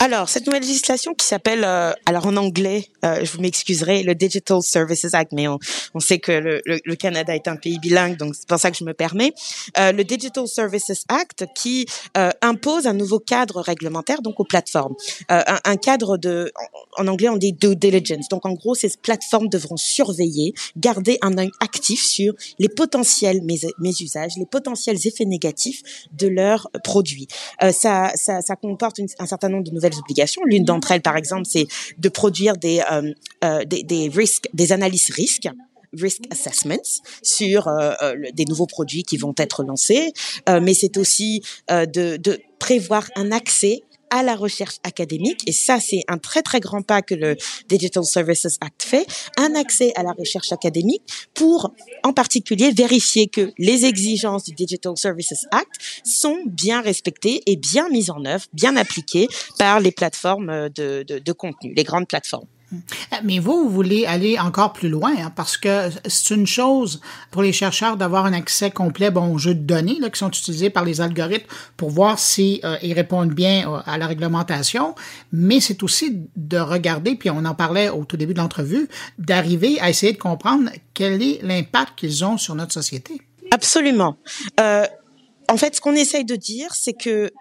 Alors, cette nouvelle législation qui s'appelle, euh, alors en anglais, euh, je vous m'excuserai, le Digital Services Act, mais on, on sait que le, le, Canada est un pays bilingue, donc c'est pour ça que je me permets. Euh, le Digital Services Act qui euh, impose un nouveau cadre réglementaire donc aux plateformes, euh, un, un, cadre de, en, anglais on dit due diligence. Donc en gros, ces plateformes devront surveiller, garder un œil actif sur les potentiels mésusages, les potentiels effets négatifs de leurs produits. ça, ça, ça comporte une, un certain nombre de nouvelles obligations. L'une d'entre elles, par exemple, c'est de produire des, euh, euh, des, risques, des analyses risques risk assessments sur euh, des nouveaux produits qui vont être lancés, mais c'est aussi de prévoir un accès à la recherche académique, et ça c'est un très très grand pas que le Digital Services Act fait, un accès à la recherche académique pour en particulier vérifier que les exigences du Digital Services Act sont bien respectées et bien mises en œuvre, bien appliquées par les plateformes de, de, de contenu, les grandes plateformes. Mais vous, vous voulez aller encore plus loin, hein, parce que c'est une chose pour les chercheurs d'avoir un accès complet bon, aux jeux de données là, qui sont utilisés par les algorithmes pour voir si euh, répondent bien euh, à la réglementation, mais c'est aussi de regarder, puis on en parlait au tout début de l'entrevue, d'arriver à essayer de comprendre quel est l'impact qu'ils ont sur notre société. Absolument. Euh, en fait, ce qu'on essaye de dire, c'est que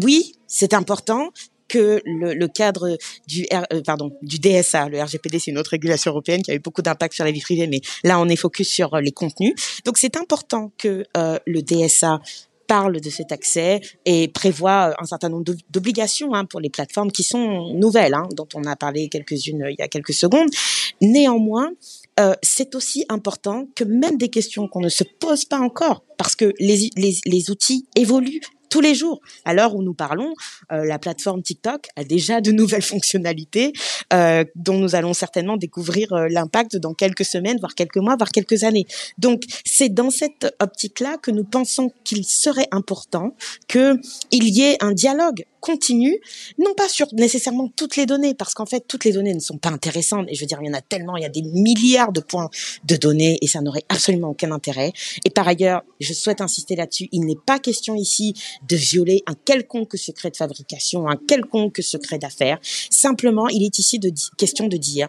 oui, c'est important, que le, cadre du euh, DSA, le RGPD, c'est une autre régulation européenne qui a eu beaucoup d'impact sur la vie privée, mais là on est focus sur euh, les contenus. Donc c'est important que euh, le DSA parle de cet accès et prévoit un certain nombre d'obligations hein, pour les plateformes qui sont nouvelles, hein, dont on a parlé quelques-unes il y a quelques secondes. Néanmoins, c'est aussi important que même des questions qu'on ne se pose pas encore, parce que les outils évoluent tous les jours. À l'heure où nous parlons, euh, la plateforme TikTok a déjà de nouvelles fonctionnalités euh, dont nous allons certainement découvrir euh, l'impact dans quelques semaines, voire quelques mois, voire quelques années. Donc, c'est dans cette optique-là que nous pensons qu'il serait important qu'il y ait un dialogue continue, non pas sur nécessairement toutes les données, parce qu'en fait, toutes les données ne sont pas intéressantes. Et je veux dire, il y en a tellement, il y a des milliards de points de données et ça n'aurait absolument aucun intérêt. Et par ailleurs, je souhaite insister là-dessus, il n'est pas question ici de violer un quelconque secret de fabrication, un quelconque secret d'affaires. Simplement, il est ici de question de dire,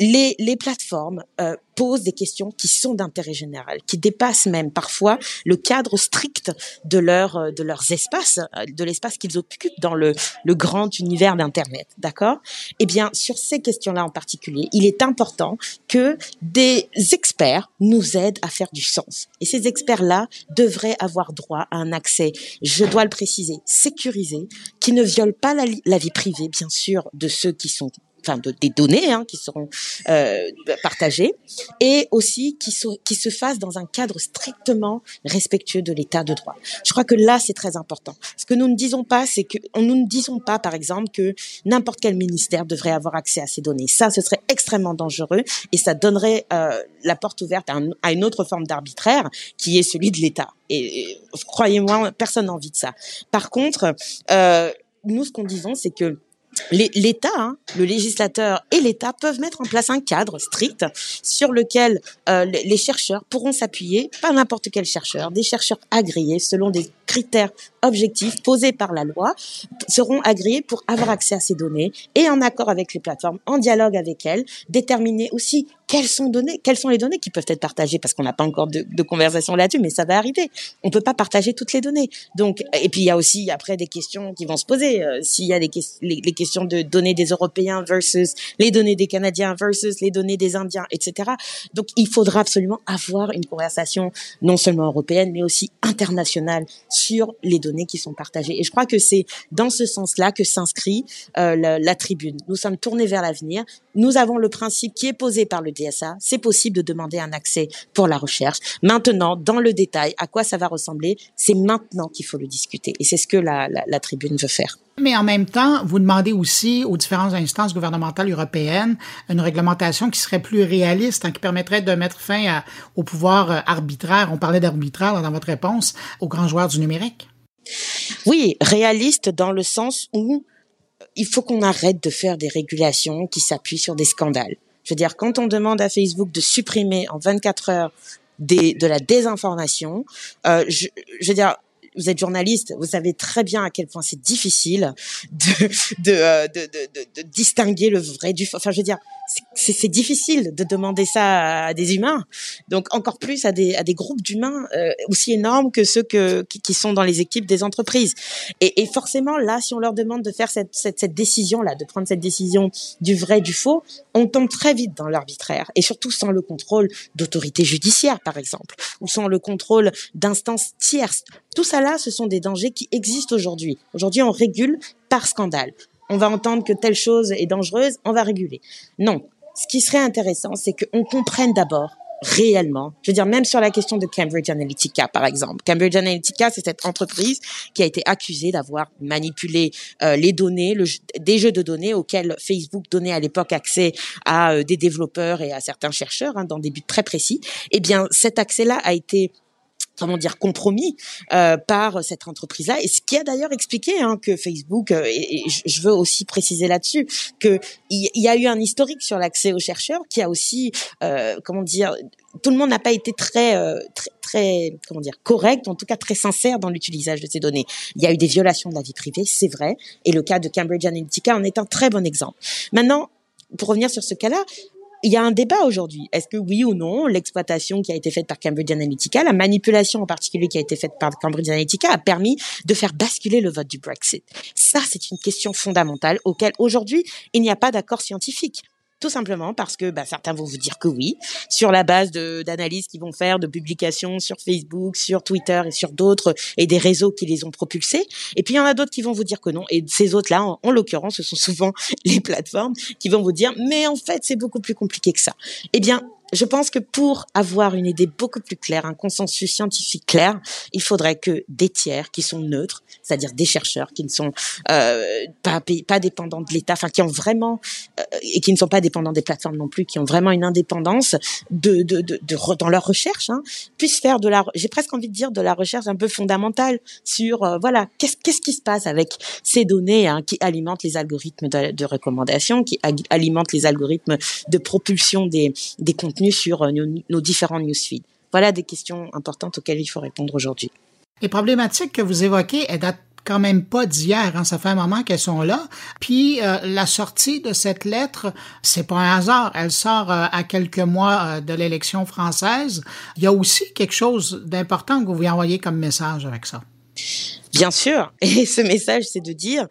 les, les plateformes euh, posent des questions qui sont d'intérêt général, qui dépassent même parfois le cadre strict de leur euh, de leurs espaces, euh, de l'espace qu'ils occupent dans le le grand univers d'internet, d'accord? Eh bien, sur ces questions-là en particulier, il est important que des experts nous aident à faire du sens. Et ces experts-là devraient avoir droit à un accès, je dois le préciser, sécurisé, qui ne viole pas la, la vie privée, bien sûr, de ceux qui sont enfin des données hein, qui seront euh, partagées, et aussi qui, so, qui se fassent dans un cadre strictement respectueux de l'état de droit. Je crois que là, c'est très important. Ce que nous ne disons pas, c'est que nous ne disons pas, par exemple, que n'importe quel ministère devrait avoir accès à ces données. Ça, ce serait extrêmement dangereux et ça donnerait euh, la porte ouverte à, une autre forme d'arbitraire qui est celui de l'État. Et, et croyez-moi, personne n'a envie de ça. Par contre, euh, nous, ce qu'on disons, c'est que l'État, hein, le législateur et l'État peuvent mettre en place un cadre strict sur lequel euh, les chercheurs pourront s'appuyer, pas n'importe quel chercheur, des chercheurs agréés selon des critères objectifs posés par la loi seront agréés pour avoir accès à ces données et en accord avec les plateformes, en dialogue avec elles, déterminer aussi quelles sont données, quelles sont les données qui peuvent être partagées parce qu'on n'a pas encore de, conversation là-dessus, mais ça va arriver. On peut pas partager toutes les données. Donc, et puis il y a aussi après des questions qui vont se poser. Euh, s'il y a les, les, questions de données des Européens versus les données des Canadiens versus les données des Indiens, etc. Donc, il faudra absolument avoir une conversation non seulement européenne, mais aussi internationale sur les données qui sont partagées. Et je crois que c'est dans ce sens-là que s'inscrit euh, la, tribune. Nous sommes tournés vers l'avenir. Nous avons le principe qui est posé par le DSA. C'est possible de demander un accès pour la recherche. Maintenant, dans le détail, à quoi ça va ressembler, c'est maintenant qu'il faut le discuter. Et c'est ce que la, tribune veut faire. Mais en même temps, vous demandez aussi aux différentes instances gouvernementales européennes une réglementation qui serait plus réaliste, hein, qui permettrait de mettre fin au pouvoir euh, arbitraire. On parlait d'arbitraire dans votre réponse aux grands joueurs du numérique. Oui, réaliste dans le sens où euh, il faut qu'on arrête de faire des régulations qui s'appuient sur des scandales. Je veux dire, quand on demande à Facebook de supprimer en 24 heures de la désinformation, euh, je, veux dire, vous êtes journaliste, vous savez très bien à quel point c'est difficile de de, euh, distinguer le vrai du faux. Enfin, je veux dire, c'est difficile de demander ça à des humains, donc encore plus à des, à des groupes d'humains euh, aussi énormes que ceux que, qui, sont dans les équipes des entreprises. Et, et, forcément, là, si on leur demande de faire cette, cette, cette décision-là, de prendre cette décision du vrai, du faux, on tombe très vite dans l'arbitraire, et surtout sans le contrôle d'autorités judiciaires, par exemple, ou sans le contrôle d'instances tierces. Tout ça là, ce sont des dangers qui existent aujourd'hui. Aujourd'hui, on régule par scandale on va entendre que telle chose est dangereuse, on va réguler. Non. Ce qui serait intéressant, c'est qu'on comprenne d'abord réellement, je veux dire même sur la question de Cambridge Analytica par exemple. Cambridge Analytica, c'est cette entreprise qui a été accusée d'avoir manipulé euh, les données, des jeux de données auxquels Facebook donnait à l'époque accès à euh, des développeurs et à certains chercheurs hein, dans des buts très précis. Eh bien, cet accès-là a été comment dire compromis euh, par cette entreprise-là. Et ce qui a d'ailleurs expliqué hein, que Facebook euh, et, je veux aussi préciser là-dessus que il y, a eu un historique sur l'accès aux chercheurs qui a aussi euh, comment dire tout le monde n'a pas été très, euh, très très comment dire correct en tout cas très sincère dans l'utilisation de ces données. Il y a eu des violations de la vie privée c'est vrai et le cas de Cambridge Analytica en est un très bon exemple. Maintenant pour revenir sur ce cas-là, il y a un débat aujourd'hui. Est-ce que oui ou non, l'exploitation qui a été faite par Cambridge Analytica, la manipulation en particulier qui a été faite par Cambridge Analytica, a permis de faire basculer le vote du Brexit? Ça, c'est une question fondamentale auquel aujourd'hui il n'y a pas d'accord scientifique. Tout simplement parce que bah, certains vont vous dire que oui, sur la base d'analyses qu'ils vont faire, de publications sur Facebook, sur Twitter et sur d'autres, et des réseaux qui les ont propulsés. Et puis il y en a d'autres qui vont vous dire que non. Et ces autres-là, en, en l'occurrence, ce sont souvent les plateformes qui vont vous dire, mais en fait, c'est beaucoup plus compliqué que ça. Eh bien, je pense que pour avoir une idée beaucoup plus claire, un consensus scientifique clair, il faudrait que des tiers qui sont neutres, c'est-à-dire des chercheurs qui ne sont euh, pas, dépendants de l'État, enfin qui ont vraiment euh, et qui ne sont pas dépendants des plateformes non plus, qui ont vraiment une indépendance dans leur recherche, hein, puissent faire de la, j'ai presque envie de dire de la recherche un peu fondamentale sur euh, voilà qu'est-ce qu'est-ce qui se passe avec ces données hein, qui alimentent les algorithmes de, de recommandation, qui alimentent les algorithmes de propulsion des des contenus sur euh, nos, nos différents newsfeeds. Voilà des questions importantes auxquelles il faut répondre aujourd'hui. Les problématiques que vous évoquez, elles datent quand même pas d'hier, hein, ça fait un moment qu'elles sont là. Puis euh, la sortie de cette lettre, c'est pas un hasard, elle sort euh, à quelques mois euh, de l'élection française. Il y a aussi quelque chose d'important que vous voulez envoyer comme message avec ça. Bien sûr, et ce message, c'est de dire,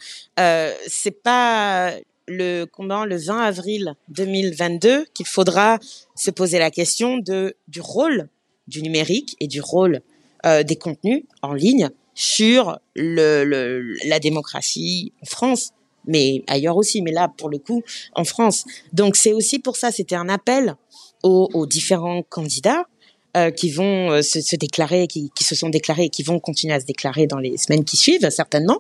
c'est pas le comment le 20 avril 2022 qu'il faudra se poser la question de du rôle du numérique et du rôle euh, des contenus en ligne sur le, le, la démocratie en France mais ailleurs aussi mais là pour le coup en France. Donc c'est aussi pour ça c'était un appel aux, aux différents candidats euh, qui vont euh, se, se, déclarer, qui, qui, se sont déclarés et qui vont continuer à se déclarer dans les semaines qui suivent, certainement,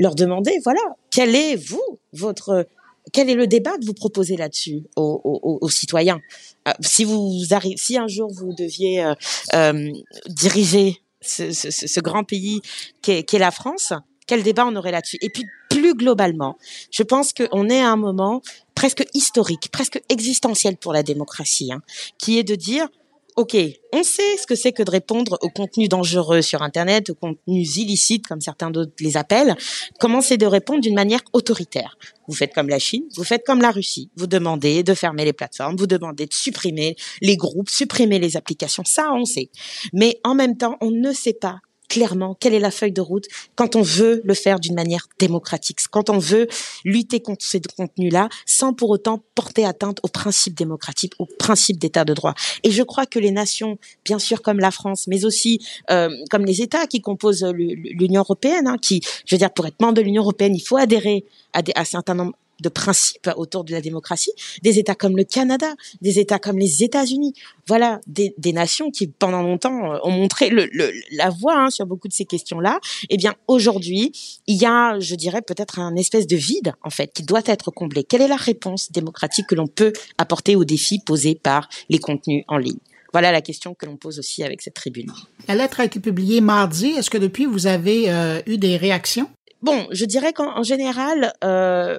leur demander, voilà, quel est, vous, votre quel est le débat que vous proposez là-dessus aux, aux, aux, citoyens? Euh, Si vous si un jour vous deviez euh, euh, diriger ce, ce, ce, grand pays qu'est qu la France, quel débat on aurait là-dessus? Et puis plus globalement, je pense qu'on est à un moment presque historique, presque existentiel pour la démocratie, hein, qui est de dire OK, on sait ce que c'est que de répondre aux contenus dangereux sur Internet, aux contenus illicites, comme certains d'autres les appellent. Comment c'est de répondre d'une manière autoritaire? Vous faites comme la Chine, vous faites comme la Russie. Vous demandez de fermer les plateformes, vous demandez de supprimer les groupes, supprimer les applications. Ça, on sait. Mais en même temps, on ne sait pas clairement quelle est la feuille de route quand on veut le faire d'une manière démocratique, quand on veut lutter contre ces contenus-là sans pour autant porter atteinte aux principes démocratiques, aux principes d'état de droit. Et je crois que les nations, bien sûr comme la France, mais aussi euh, comme les États qui composent l'Union européenne, hein, qui, je veux dire, pour être membre de l'Union européenne, il faut adhérer à, des, à un certain nombre de principes autour de la démocratie, des États comme le Canada, des États comme les États-Unis, voilà, des, nations qui pendant longtemps euh, ont montré le, la voie hein, sur beaucoup de ces questions-là. Eh bien, aujourd'hui, il y a, je dirais, peut-être un espèce de vide en fait qui doit être comblé. Quelle est la réponse démocratique que l'on peut apporter aux défis posés par les contenus en ligne? Voilà la question que l'on pose aussi avec cette tribune. La lettre a été publiée mardi. Est-ce que depuis vous avez euh, eu des réactions? Bon, je dirais qu'en général, euh,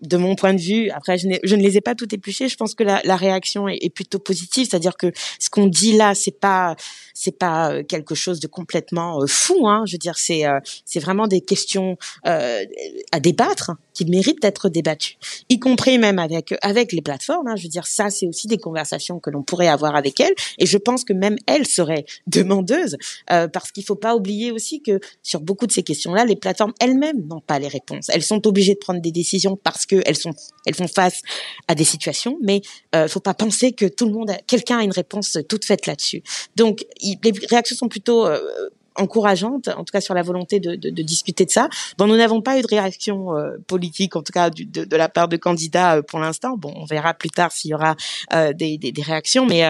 de mon point de vue, après je, ne les ai pas toutes épluchées, je pense que la, réaction est, plutôt positive, c'est-à-dire que ce qu'on dit là, c'est pas c'est pas euh, quelque chose de complètement euh, fou, hein. Je veux dire, c'est euh, c'est vraiment des questions à débattre qui méritent d'être débattues, y compris même avec avec les plateformes. Hein. Je veux dire, ça c'est aussi des conversations que l'on pourrait avoir avec elles, et je pense que même elles seraient demandeuses, parce qu'il faut pas oublier aussi que sur beaucoup de ces questions-là, les plateformes elles-mêmes n'ont pas les réponses. Elles sont obligées de prendre des décisions parce qu'elles sont elles font face à des situations, mais euh, faut pas penser que tout le monde, quelqu'un a une réponse toute faite là-dessus. Donc les réactions sont plutôt euh, encourageante, en tout cas sur la volonté de, de, de discuter de ça. Bon, nous n'avons pas eu de réaction euh, politique, en tout cas de, de, la part de candidats euh, pour l'instant. Bon, on verra plus tard s'il y aura euh, des, des, des, réactions, mais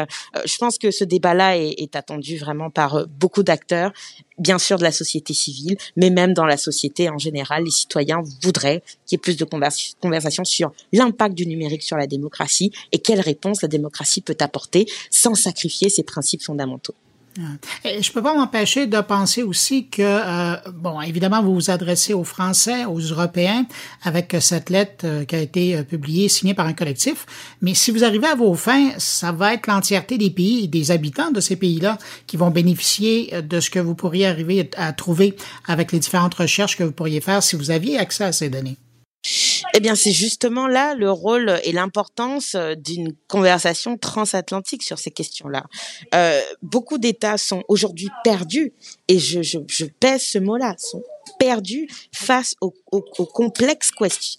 je pense que ce débat-là est, est, attendu vraiment par beaucoup d'acteurs, bien sûr de la société civile, mais même dans la société en général. Les citoyens voudraient qu'il y ait plus de conversation sur l'impact du numérique sur la démocratie et quelle réponse la démocratie peut apporter sans sacrifier ses principes fondamentaux. Et je peux pas m'empêcher de penser aussi que, euh, bon, évidemment, vous vous adressez aux Français, aux Européens, avec cette lettre euh, qui a été euh, publiée, signée par un collectif. Mais si vous arrivez à vos fins, ça va être l'entièreté des pays des habitants de ces pays-là qui vont bénéficier de ce que vous pourriez arriver à trouver avec les différentes recherches que vous pourriez faire si vous aviez accès à ces données. Eh bien, c'est justement là le rôle et l'importance euh, d'une conversation transatlantique sur ces questions-là. Euh, beaucoup d'États sont aujourd'hui perdus, et je, pèse ce mot-là, sont perdus face aux, aux, aux complexes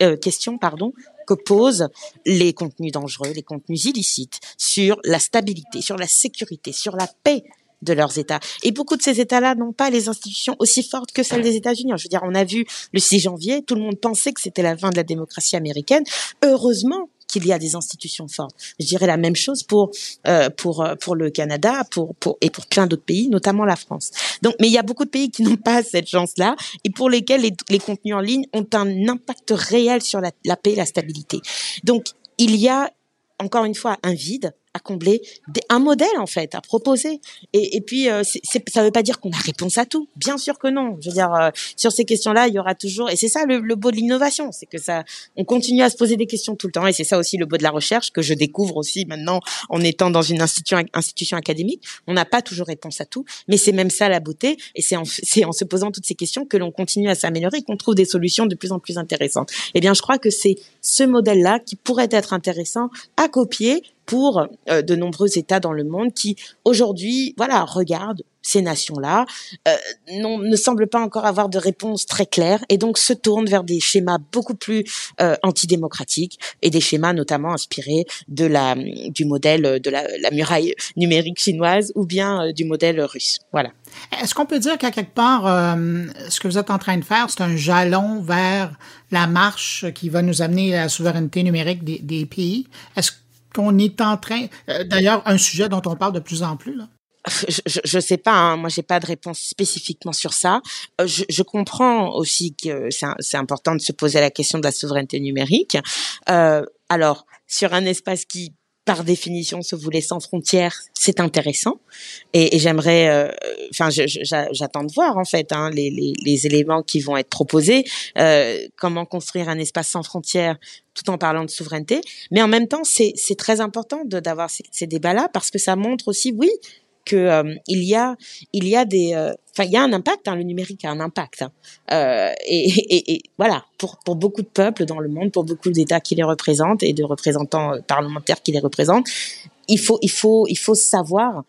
euh, questions pardon, que posent les contenus dangereux, les contenus illicites sur la stabilité, sur la sécurité, sur la paix de leurs États. Et beaucoup de ces États-là n'ont pas les institutions aussi fortes que celles des États-Unis. Je veux dire, on a vu le 6 janvier, tout le monde pensait que c'était la fin de la démocratie américaine. Heureusement qu'il y a des institutions fortes. Je dirais la même chose pour euh, pour euh, pour le Canada, pour pour et pour plein d'autres pays, notamment la France. Donc, mais il y a beaucoup de pays qui n'ont pas cette chance-là et pour lesquels les, les, contenus en ligne ont un impact réel sur la, la paix, et la stabilité. Donc, il y a encore une fois un vide à combler, un modèle en fait à proposer. Et, et puis euh, c'est, ça ne veut pas dire qu'on a réponse à tout. Bien sûr que non. Je veux dire euh, sur ces questions-là, il y aura toujours et c'est ça le, le beau de l'innovation, c'est que ça, on continue à se poser des questions tout le temps et c'est ça aussi le beau de la recherche que je découvre aussi maintenant en étant dans une institution, institution académique. On n'a pas toujours réponse à tout, mais c'est même ça la beauté et c'est en, en se posant toutes ces questions que l'on continue à s'améliorer qu'on trouve des solutions de plus en plus intéressantes. Eh bien, je crois que c'est ce modèle-là qui pourrait être intéressant à copier pour euh, de nombreux États dans le monde qui aujourd'hui, voilà, regardent ces nations-là, euh, ne semblent pas encore avoir de réponse très claire et donc se tournent vers des schémas beaucoup plus euh, antidémocratiques et des schémas notamment inspirés de la du modèle de la, muraille numérique chinoise ou bien du modèle russe. Voilà. Est-ce qu'on peut dire qu'à quelque part, ce que vous êtes en train de faire, c'est un jalon vers la marche qui va nous amener à la souveraineté numérique des, pays? Qu'on est en train, euh, d'ailleurs, un sujet dont on parle de plus en plus, là? Je, je, sais pas, hein, moi j'ai pas de réponse spécifiquement sur ça. Euh, je, je, comprends aussi que c'est important de se poser la question de la souveraineté numérique. Euh, alors sur un espace qui par définition se voulait sans frontières, c'est intéressant. Et, j'aimerais, euh, enfin, j'attends de voir en fait hein, les, les, les, éléments qui vont être proposés, euh, comment construire un espace sans frontières tout en parlant de souveraineté, mais en même temps c'est très important d'avoir ces, ces débats-là parce que ça montre aussi, oui, que euh, il y a il y a des euh, enfin il y a un impact hein, le numérique a un impact hein. euh, et, et, et, voilà pour pour beaucoup de peuples dans le monde pour beaucoup d'États qui les représentent et de représentants euh, parlementaires qui les représentent il faut il faut il faut savoir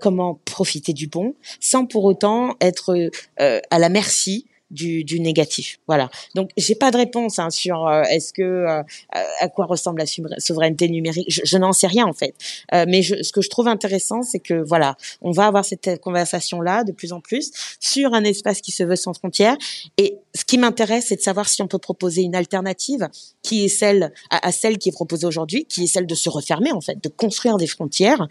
comment profiter du bon sans pour autant être à la merci du, du négatif. Voilà. Donc j'ai pas de réponse hein, sur euh, est-ce que euh, à quoi ressemble la souveraineté numérique. Je, je n'en sais rien en fait. Euh, mais je, ce que je trouve intéressant, c'est que voilà, on va avoir cette conversation là de plus en plus sur un espace qui se veut sans frontières. Et ce qui m'intéresse, c'est de savoir si on peut proposer une alternative qui est celle à, celle qui est proposée aujourd'hui, qui est celle de se refermer en fait, de construire des frontières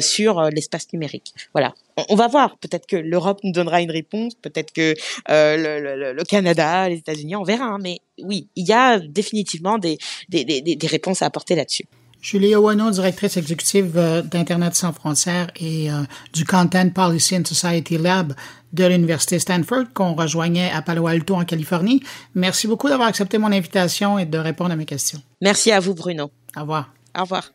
sur l'espace numérique. Voilà on, va voir. Peut-être que l'Europe nous donnera une réponse, peut-être que euh, le, le, Canada, les États-Unis, on verra. Hein. mais oui, il y a définitivement des, des, des, des réponses à apporter là-dessus. Julie Owano, directrice exécutive euh, d'Internet sans frontières et euh, du Content Policy and Society Lab de l'Université Stanford qu'on rejoignait à Palo Alto en Californie. Merci beaucoup d'avoir accepté mon invitation et de répondre à mes questions. Merci à vous, Bruno. Au revoir. Au revoir.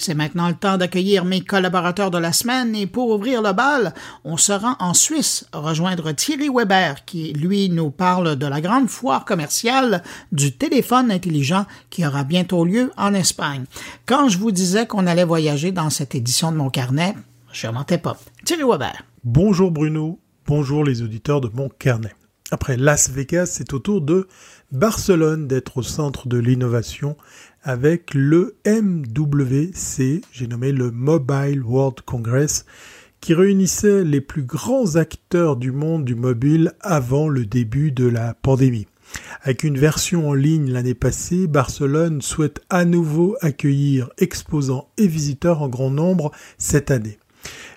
C'est maintenant le temps d'accueillir mes collaborateurs de la semaine et pour ouvrir le bal, on se rend en Suisse rejoindre Thierry Weber qui, lui, nous parle de la grande foire commerciale du téléphone intelligent qui aura bientôt lieu en Espagne. Quand je vous disais qu'on allait voyager dans cette édition de mon carnet, je mentais pas. Thierry Weber. Bonjour Bruno, bonjour les auditeurs de mon carnet. Après Las Vegas, c'est au tour de Barcelone d'être au centre de l'innovation avec le MWC, j'ai nommé le Mobile World Congress, qui réunissait les plus grands acteurs du monde du mobile avant le début de la pandémie. Avec une version en ligne l'année passée, Barcelone souhaite à nouveau accueillir exposants et visiteurs en grand nombre cette année.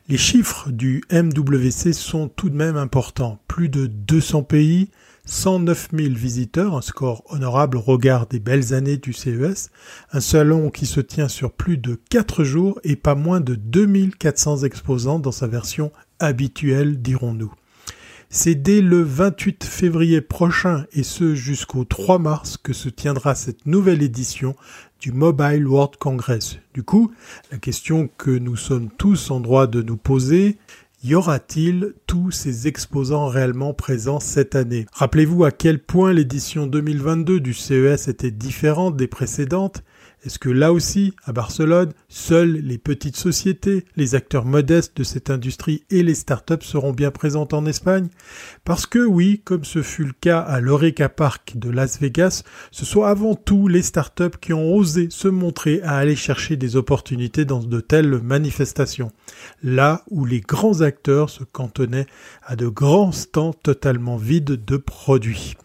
Les chiffres du MWC sont tout de même importants. Plus de 200 pays, 109 000 visiteurs, un score honorable au regard des belles années du CES, un salon qui se tient sur plus de 4 jours et pas moins de 2400 exposants dans sa version habituelle, dirons-nous. C'est dès le 28 février prochain et ce jusqu'au 3 mars que se tiendra cette nouvelle édition du Mobile World Congress. Du coup, la question que nous sommes tous en droit de nous poser, y aura-t-il tous ces exposants réellement présents cette année? Rappelez-vous à quel point l'édition 2022 du CES était différente des précédentes? Est-ce que là aussi, à Barcelone, seules les petites sociétés, les acteurs modestes de cette industrie et les startups seront bien présentes en Espagne? Parce que oui, comme ce fut le cas à l'Oreca Park de Las Vegas, ce sont avant tout les startups qui ont osé se montrer à aller chercher des opportunités dans de telles manifestations. Là où les grands acteurs se cantonnaient à de grands stands totalement vides de produits.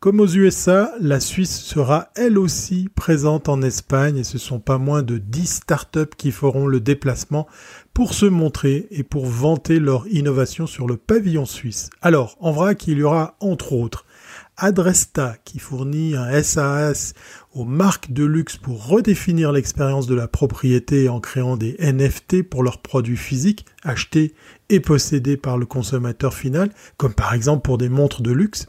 Comme aux USA, la Suisse sera elle aussi présente en Espagne et ce sont pas moins de 10 startups qui feront le déplacement pour se montrer et pour vanter leur innovation sur le pavillon suisse. Alors, en vrac, il y aura entre autres Adresta qui fournit un SAS aux marques de luxe pour redéfinir l'expérience de la propriété en créant des NFT pour leurs produits physiques achetés et possédés par le consommateur final, comme par exemple pour des montres de luxe.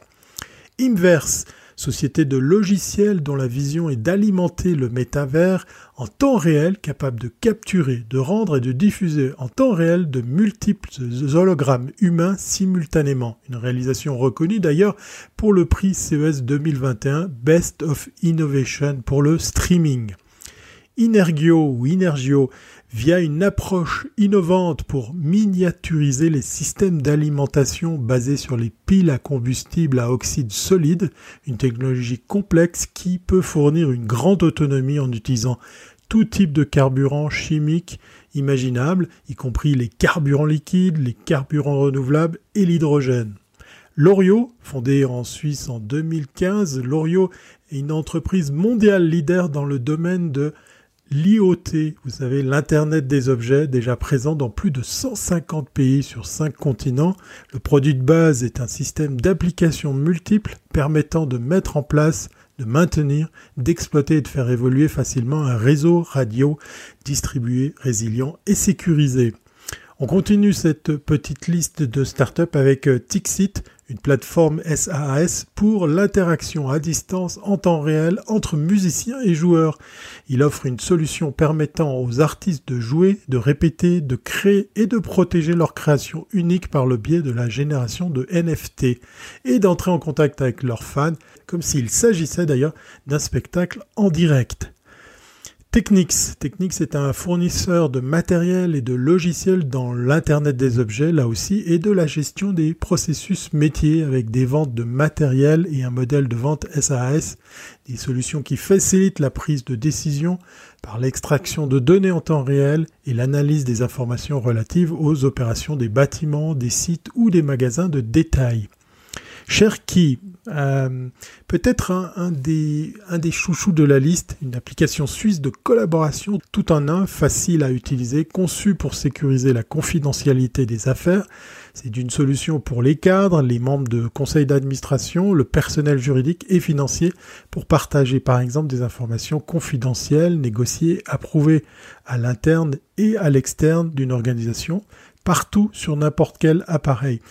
Inverse, société de logiciels dont la vision est d'alimenter le métavers en temps réel, capable de capturer, de rendre et de diffuser en temps réel de multiples hologrammes humains simultanément. Une réalisation reconnue d'ailleurs pour le prix CES 2021 Best of Innovation pour le streaming. Inergio ou Inergio via une approche innovante pour miniaturiser les systèmes d'alimentation basés sur les piles à combustible à oxyde solide, une technologie complexe qui peut fournir une grande autonomie en utilisant tout type de carburant chimique imaginable, y compris les carburants liquides, les carburants renouvelables et l'hydrogène. Lorio, fondée en Suisse en 2015, Lorio est une entreprise mondiale leader dans le domaine de l'IoT, vous savez, l'Internet des objets, déjà présent dans plus de 150 pays sur 5 continents. Le produit de base est un système d'applications multiples permettant de mettre en place, de maintenir, d'exploiter et de faire évoluer facilement un réseau radio distribué, résilient et sécurisé. On continue cette petite liste de startups avec euh, Tixit, une plateforme SaaS pour l'interaction à distance en temps réel entre musiciens et joueurs. Il offre une solution permettant aux artistes de jouer, de répéter, de créer et de protéger leur création unique par le biais de la génération de NFT et d'entrer en contact avec leurs fans comme s'il s'agissait d'ailleurs d'un spectacle en direct. Technics. Technics est un fournisseur de matériel et de logiciels dans l'Internet des objets, là aussi, et de la gestion des processus métiers avec des ventes de matériel et un modèle de vente SAS, des solutions qui facilitent la prise de décision par l'extraction de données en temps réel et l'analyse des informations relatives aux opérations des bâtiments, des sites ou des magasins de détail. Cherki, euh, peut-être un, des, un des chouchous de la liste, une application suisse de collaboration tout en un, facile à utiliser, conçue pour sécuriser la confidentialité des affaires. C'est une solution pour les cadres, les membres de conseils d'administration, le personnel juridique et financier pour partager par exemple des informations confidentielles, négociées, approuvées à l'interne et à l'externe d'une organisation, partout sur n'importe quel appareil.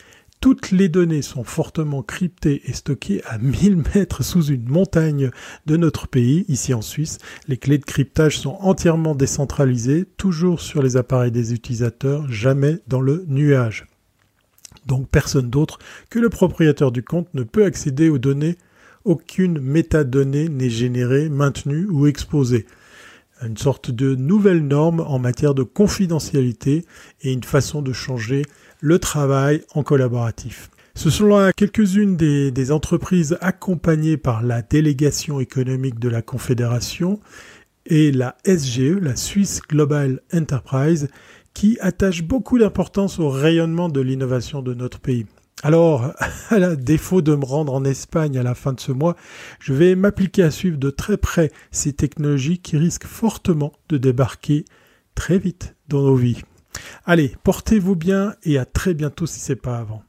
Toutes les données sont fortement cryptées et stockées à 1000 mètres sous une montagne de notre pays, ici en Suisse. Les clés de cryptage sont entièrement décentralisées, toujours sur les appareils des utilisateurs, jamais dans le nuage. Donc personne d'autre que le propriétaire du compte ne peut accéder aux données. Aucune métadonnée n'est générée, maintenue ou exposée une sorte de nouvelle norme en matière de confidentialité et une façon de changer le travail en collaboratif. Ce sont là quelques-unes des, entreprises accompagnées par la délégation économique de la Confédération et la SGE, la Swiss Global Enterprise, qui attachent beaucoup d'importance au rayonnement de l'innovation de notre pays. Alors, à défaut de me rendre en Espagne à la fin de ce mois, je vais m'appliquer à suivre de très près ces technologies qui risquent fortement de débarquer très vite dans nos vies. Allez, portez-vous bien et à très bientôt si c'est pas avant.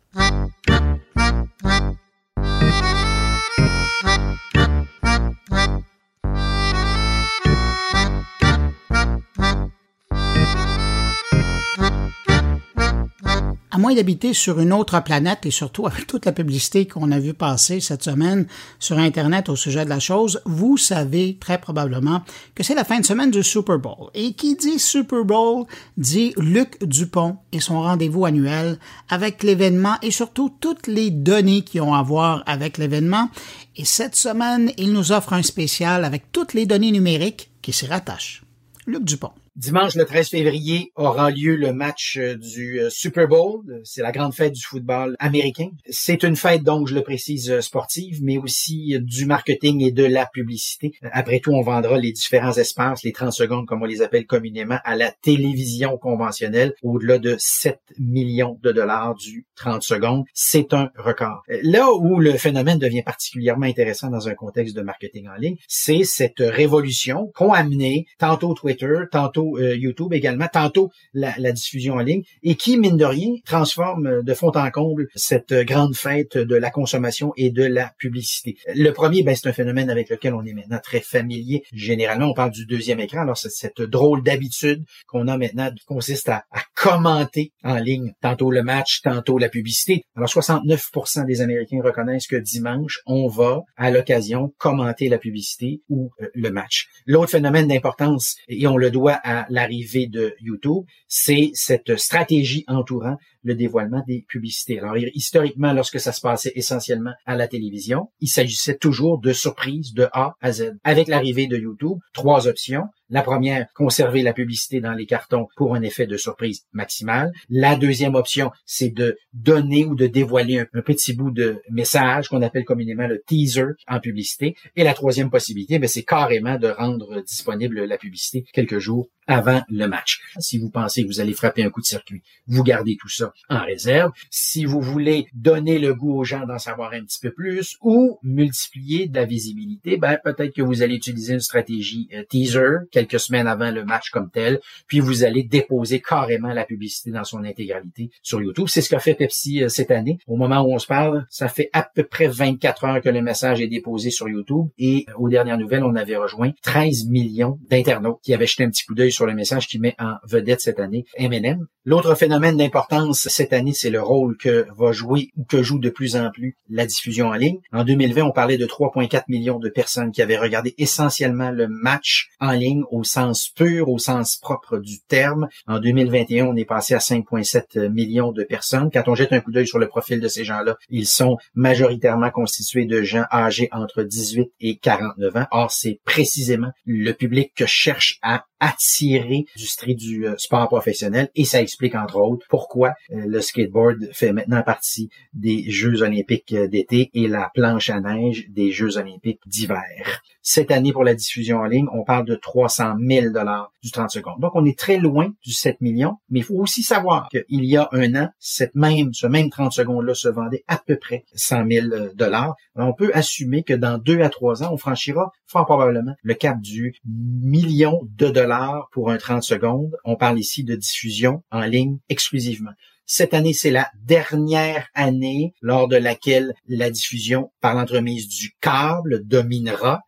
À moins d'habiter sur une autre planète et surtout avec toute la publicité qu'on a vu passer cette semaine sur Internet au sujet de la chose, vous savez très probablement que c'est la fin de semaine du Super Bowl. Et qui dit Super Bowl dit Luc Dupont et son rendez-vous annuel avec l'événement et surtout toutes les données qui ont à voir avec l'événement. Et cette semaine, il nous offre un spécial avec toutes les données numériques qui s'y rattachent. Luc Dupont. Dimanche le 13 février aura lieu le match euh, du euh, Super Bowl. C'est la grande fête du football américain. C'est une fête, donc, je le précise, euh, sportive, mais aussi du marketing et de la publicité. Après tout, on vendra les différents espaces, les 30 secondes, comme on les appelle communément, à la télévision conventionnelle, au-delà de 7 millions de dollars du 30 secondes. C'est un record. Là où le phénomène devient particulièrement intéressant dans un contexte de marketing en ligne, c'est cette révolution qu'ont amené tantôt Twitter, tantôt euh, YouTube également, tantôt la, diffusion en ligne, et qui, mine de rien, transforme euh, de fond en comble cette euh, grande fête de la consommation et de la publicité. Le premier, ben, c'est un phénomène avec lequel on est maintenant très familier. Généralement, on parle du deuxième écran. Alors, c'est cette drôle d'habitude qu'on a maintenant qui consiste à, à, commenter en ligne, tantôt le match, tantôt la publicité. Alors, 69% des Américains reconnaissent que dimanche, on va, à l'occasion, commenter la publicité ou le match. L'autre phénomène d'importance, et on le doit à l'arrivée de YouTube, c'est cette stratégie entourant le dévoilement des publicités. Alors, historiquement, lorsque ça se passait essentiellement à la télévision, il s'agissait toujours de surprises de A à Z. Avec l'arrivée de YouTube, trois options. La première, conserver la publicité dans les cartons pour un effet de surprise maximal. La deuxième option, c'est de donner ou de dévoiler un, petit bout de message qu'on appelle communément le teaser en publicité. Et la troisième possibilité, ben, c'est carrément de rendre disponible la publicité quelques jours avant le match. Si vous pensez que vous allez frapper un coup de circuit, vous gardez tout ça en réserve. Si vous voulez donner le goût aux gens d'en savoir un petit peu plus ou multiplier de la visibilité, ben peut-être que vous allez utiliser une stratégie euh, teaser quelques semaines avant le match comme tel, puis vous allez déposer carrément la publicité dans son intégralité sur YouTube. C'est ce qu'a fait Pepsi euh, cette année. Au moment où on se parle, ça fait à peu près 24 heures que le message est déposé sur YouTube et euh, aux dernières nouvelles, on avait rejoint 13 millions d'internautes qui avaient jeté un petit coup d'œil sur le message qui met en vedette cette année M&M. L'autre phénomène d'importance cette année, c'est le rôle que va jouer ou que joue de plus en plus la diffusion en ligne. En 2020, on parlait de 3,4 millions de personnes qui avaient regardé essentiellement le match en ligne au sens pur, au sens propre du terme. En 2021, on est passé à 5,7 millions de personnes. Quand on jette un coup d'œil sur le profil de ces gens-là, ils sont majoritairement constitués de gens âgés entre 18 et 49 ans. Or, c'est précisément le public que cherche à attirer du street du euh, sport professionnel et ça explique entre autres pourquoi le skateboard fait maintenant partie des Jeux olympiques euh, d'été et la planche à neige des Jeux olympiques d'hiver. Cette année, pour la diffusion en ligne, on parle de 300 000 dollars du 30 secondes. Donc, on est très loin du 7 millions, mais il faut aussi savoir qu'il y a un an, cette même, ce même 30 secondes-là se vendait à peu près 100 000 dollars. On peut assumer que dans deux à trois ans, on franchira fort probablement le cap du million de dollars pour un 30 secondes. On parle ici de diffusion en ligne exclusivement. Cette année, c'est la dernière année lors de laquelle la diffusion par l'entremise du câble dominera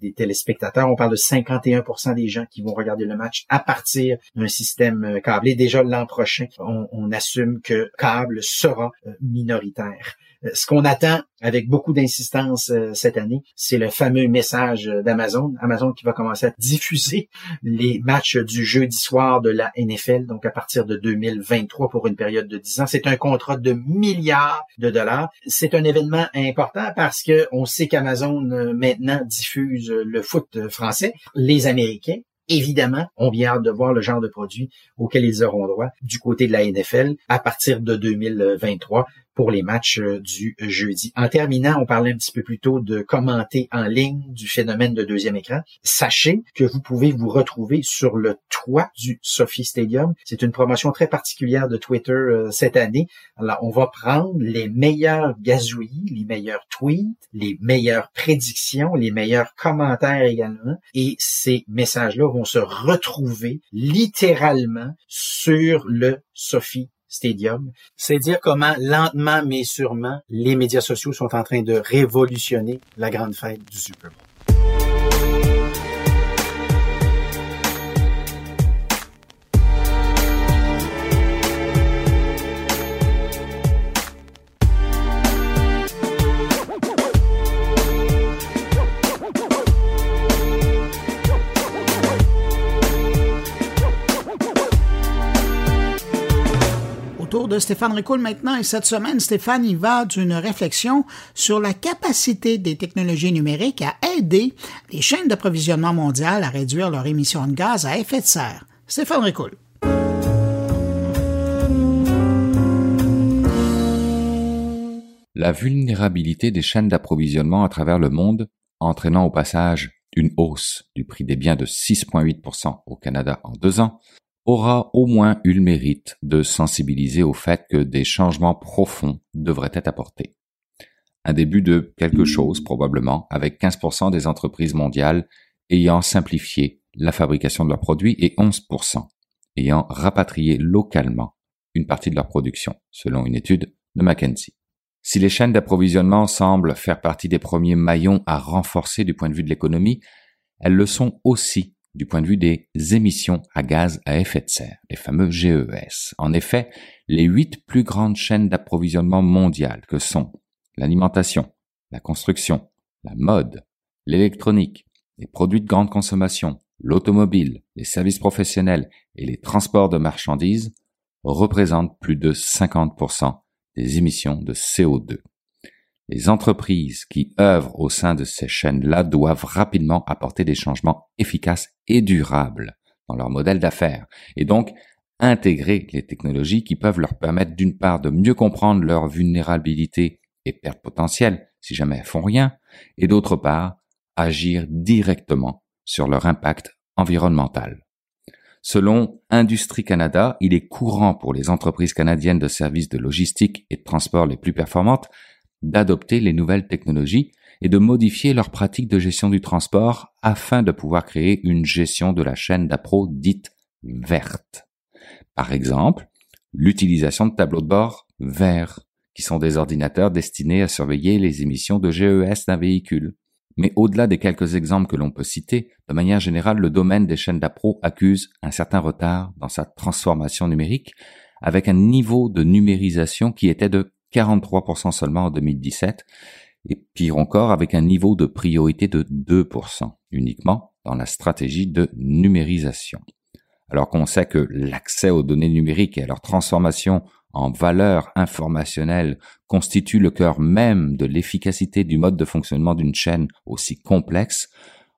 des téléspectateurs. On parle de 51% des gens qui vont regarder le match à partir d'un système câblé. Déjà l'an prochain, on, on, assume que câble sera euh, minoritaire. Euh, ce qu'on attend avec beaucoup d'insistance euh, cette année, c'est le fameux message d'Amazon. Amazon qui va commencer à diffuser les matchs du jeudi soir de la NFL, donc à partir de 2023 pour une période de 10 ans. C'est un contrat de milliards de dollars. C'est un événement important parce que on sait qu'Amazon euh, maintenant diffuse le foot français. Les Américains évidemment, on vient hâte de voir le genre de produit auquel ils auront droit du côté de la NFL à partir de 2023 pour les matchs euh, du jeudi. En terminant, on parlait un petit peu plus tôt de commenter en ligne du phénomène de deuxième écran. Sachez que vous pouvez vous retrouver sur le toit du Sophie Stadium. C'est une promotion très particulière de Twitter euh, cette année. Alors, on va prendre les meilleurs gazouillis, les meilleurs tweets, les meilleures prédictions, les meilleurs commentaires également. Et ces messages-là vont se retrouver littéralement sur le Sophie Stadium. C'est dire comment lentement mais sûrement les médias sociaux sont en train de révolutionner la grande fête du Super Bowl. De Stéphane Ricoul maintenant et cette semaine, Stéphane y va d'une réflexion sur la capacité des technologies numériques à aider les chaînes d'approvisionnement mondiales à réduire leurs émissions de gaz à effet de serre. Stéphane Ricoul. La vulnérabilité des chaînes d'approvisionnement à travers le monde, entraînant au passage une hausse du prix des biens de 6,8% au Canada en deux ans, aura au moins eu le mérite de sensibiliser au fait que des changements profonds devraient être apportés. Un début de quelque chose probablement, avec 15% des entreprises mondiales ayant simplifié la fabrication de leurs produits et 11% ayant rapatrié localement une partie de leur production, selon une étude de McKinsey. Si les chaînes d'approvisionnement semblent faire partie des premiers maillons à renforcer du point de vue de l'économie, elles le sont aussi du point de vue des émissions à gaz à effet de serre, les fameux GES. En effet, les huit plus grandes chaînes d'approvisionnement mondiales que sont l'alimentation, la construction, la mode, l'électronique, les produits de grande consommation, l'automobile, les services professionnels et les transports de marchandises représentent plus de 50% des émissions de CO2. Les entreprises qui œuvrent au sein de ces chaînes-là doivent rapidement apporter des changements efficaces et durables dans leur modèle d'affaires et donc intégrer les technologies qui peuvent leur permettre d'une part de mieux comprendre leur vulnérabilité et perte potentielle si jamais elles font rien et d'autre part agir directement sur leur impact environnemental. Selon Industrie Canada, il est courant pour les entreprises canadiennes de services de logistique et de transport les plus performantes d'adopter les nouvelles technologies et de modifier leurs pratiques de gestion du transport afin de pouvoir créer une gestion de la chaîne d'appro dite verte. Par exemple, l'utilisation de tableaux de bord verts, qui sont des ordinateurs destinés à surveiller les émissions de GES d'un véhicule. Mais au-delà des quelques exemples que l'on peut citer, de manière générale, le domaine des chaînes d'appro accuse un certain retard dans sa transformation numérique, avec un niveau de numérisation qui était de 43% seulement en 2017, et pire encore avec un niveau de priorité de 2% uniquement dans la stratégie de numérisation. Alors qu'on sait que l'accès aux données numériques et à leur transformation en valeur informationnelle constitue le cœur même de l'efficacité du mode de fonctionnement d'une chaîne aussi complexe,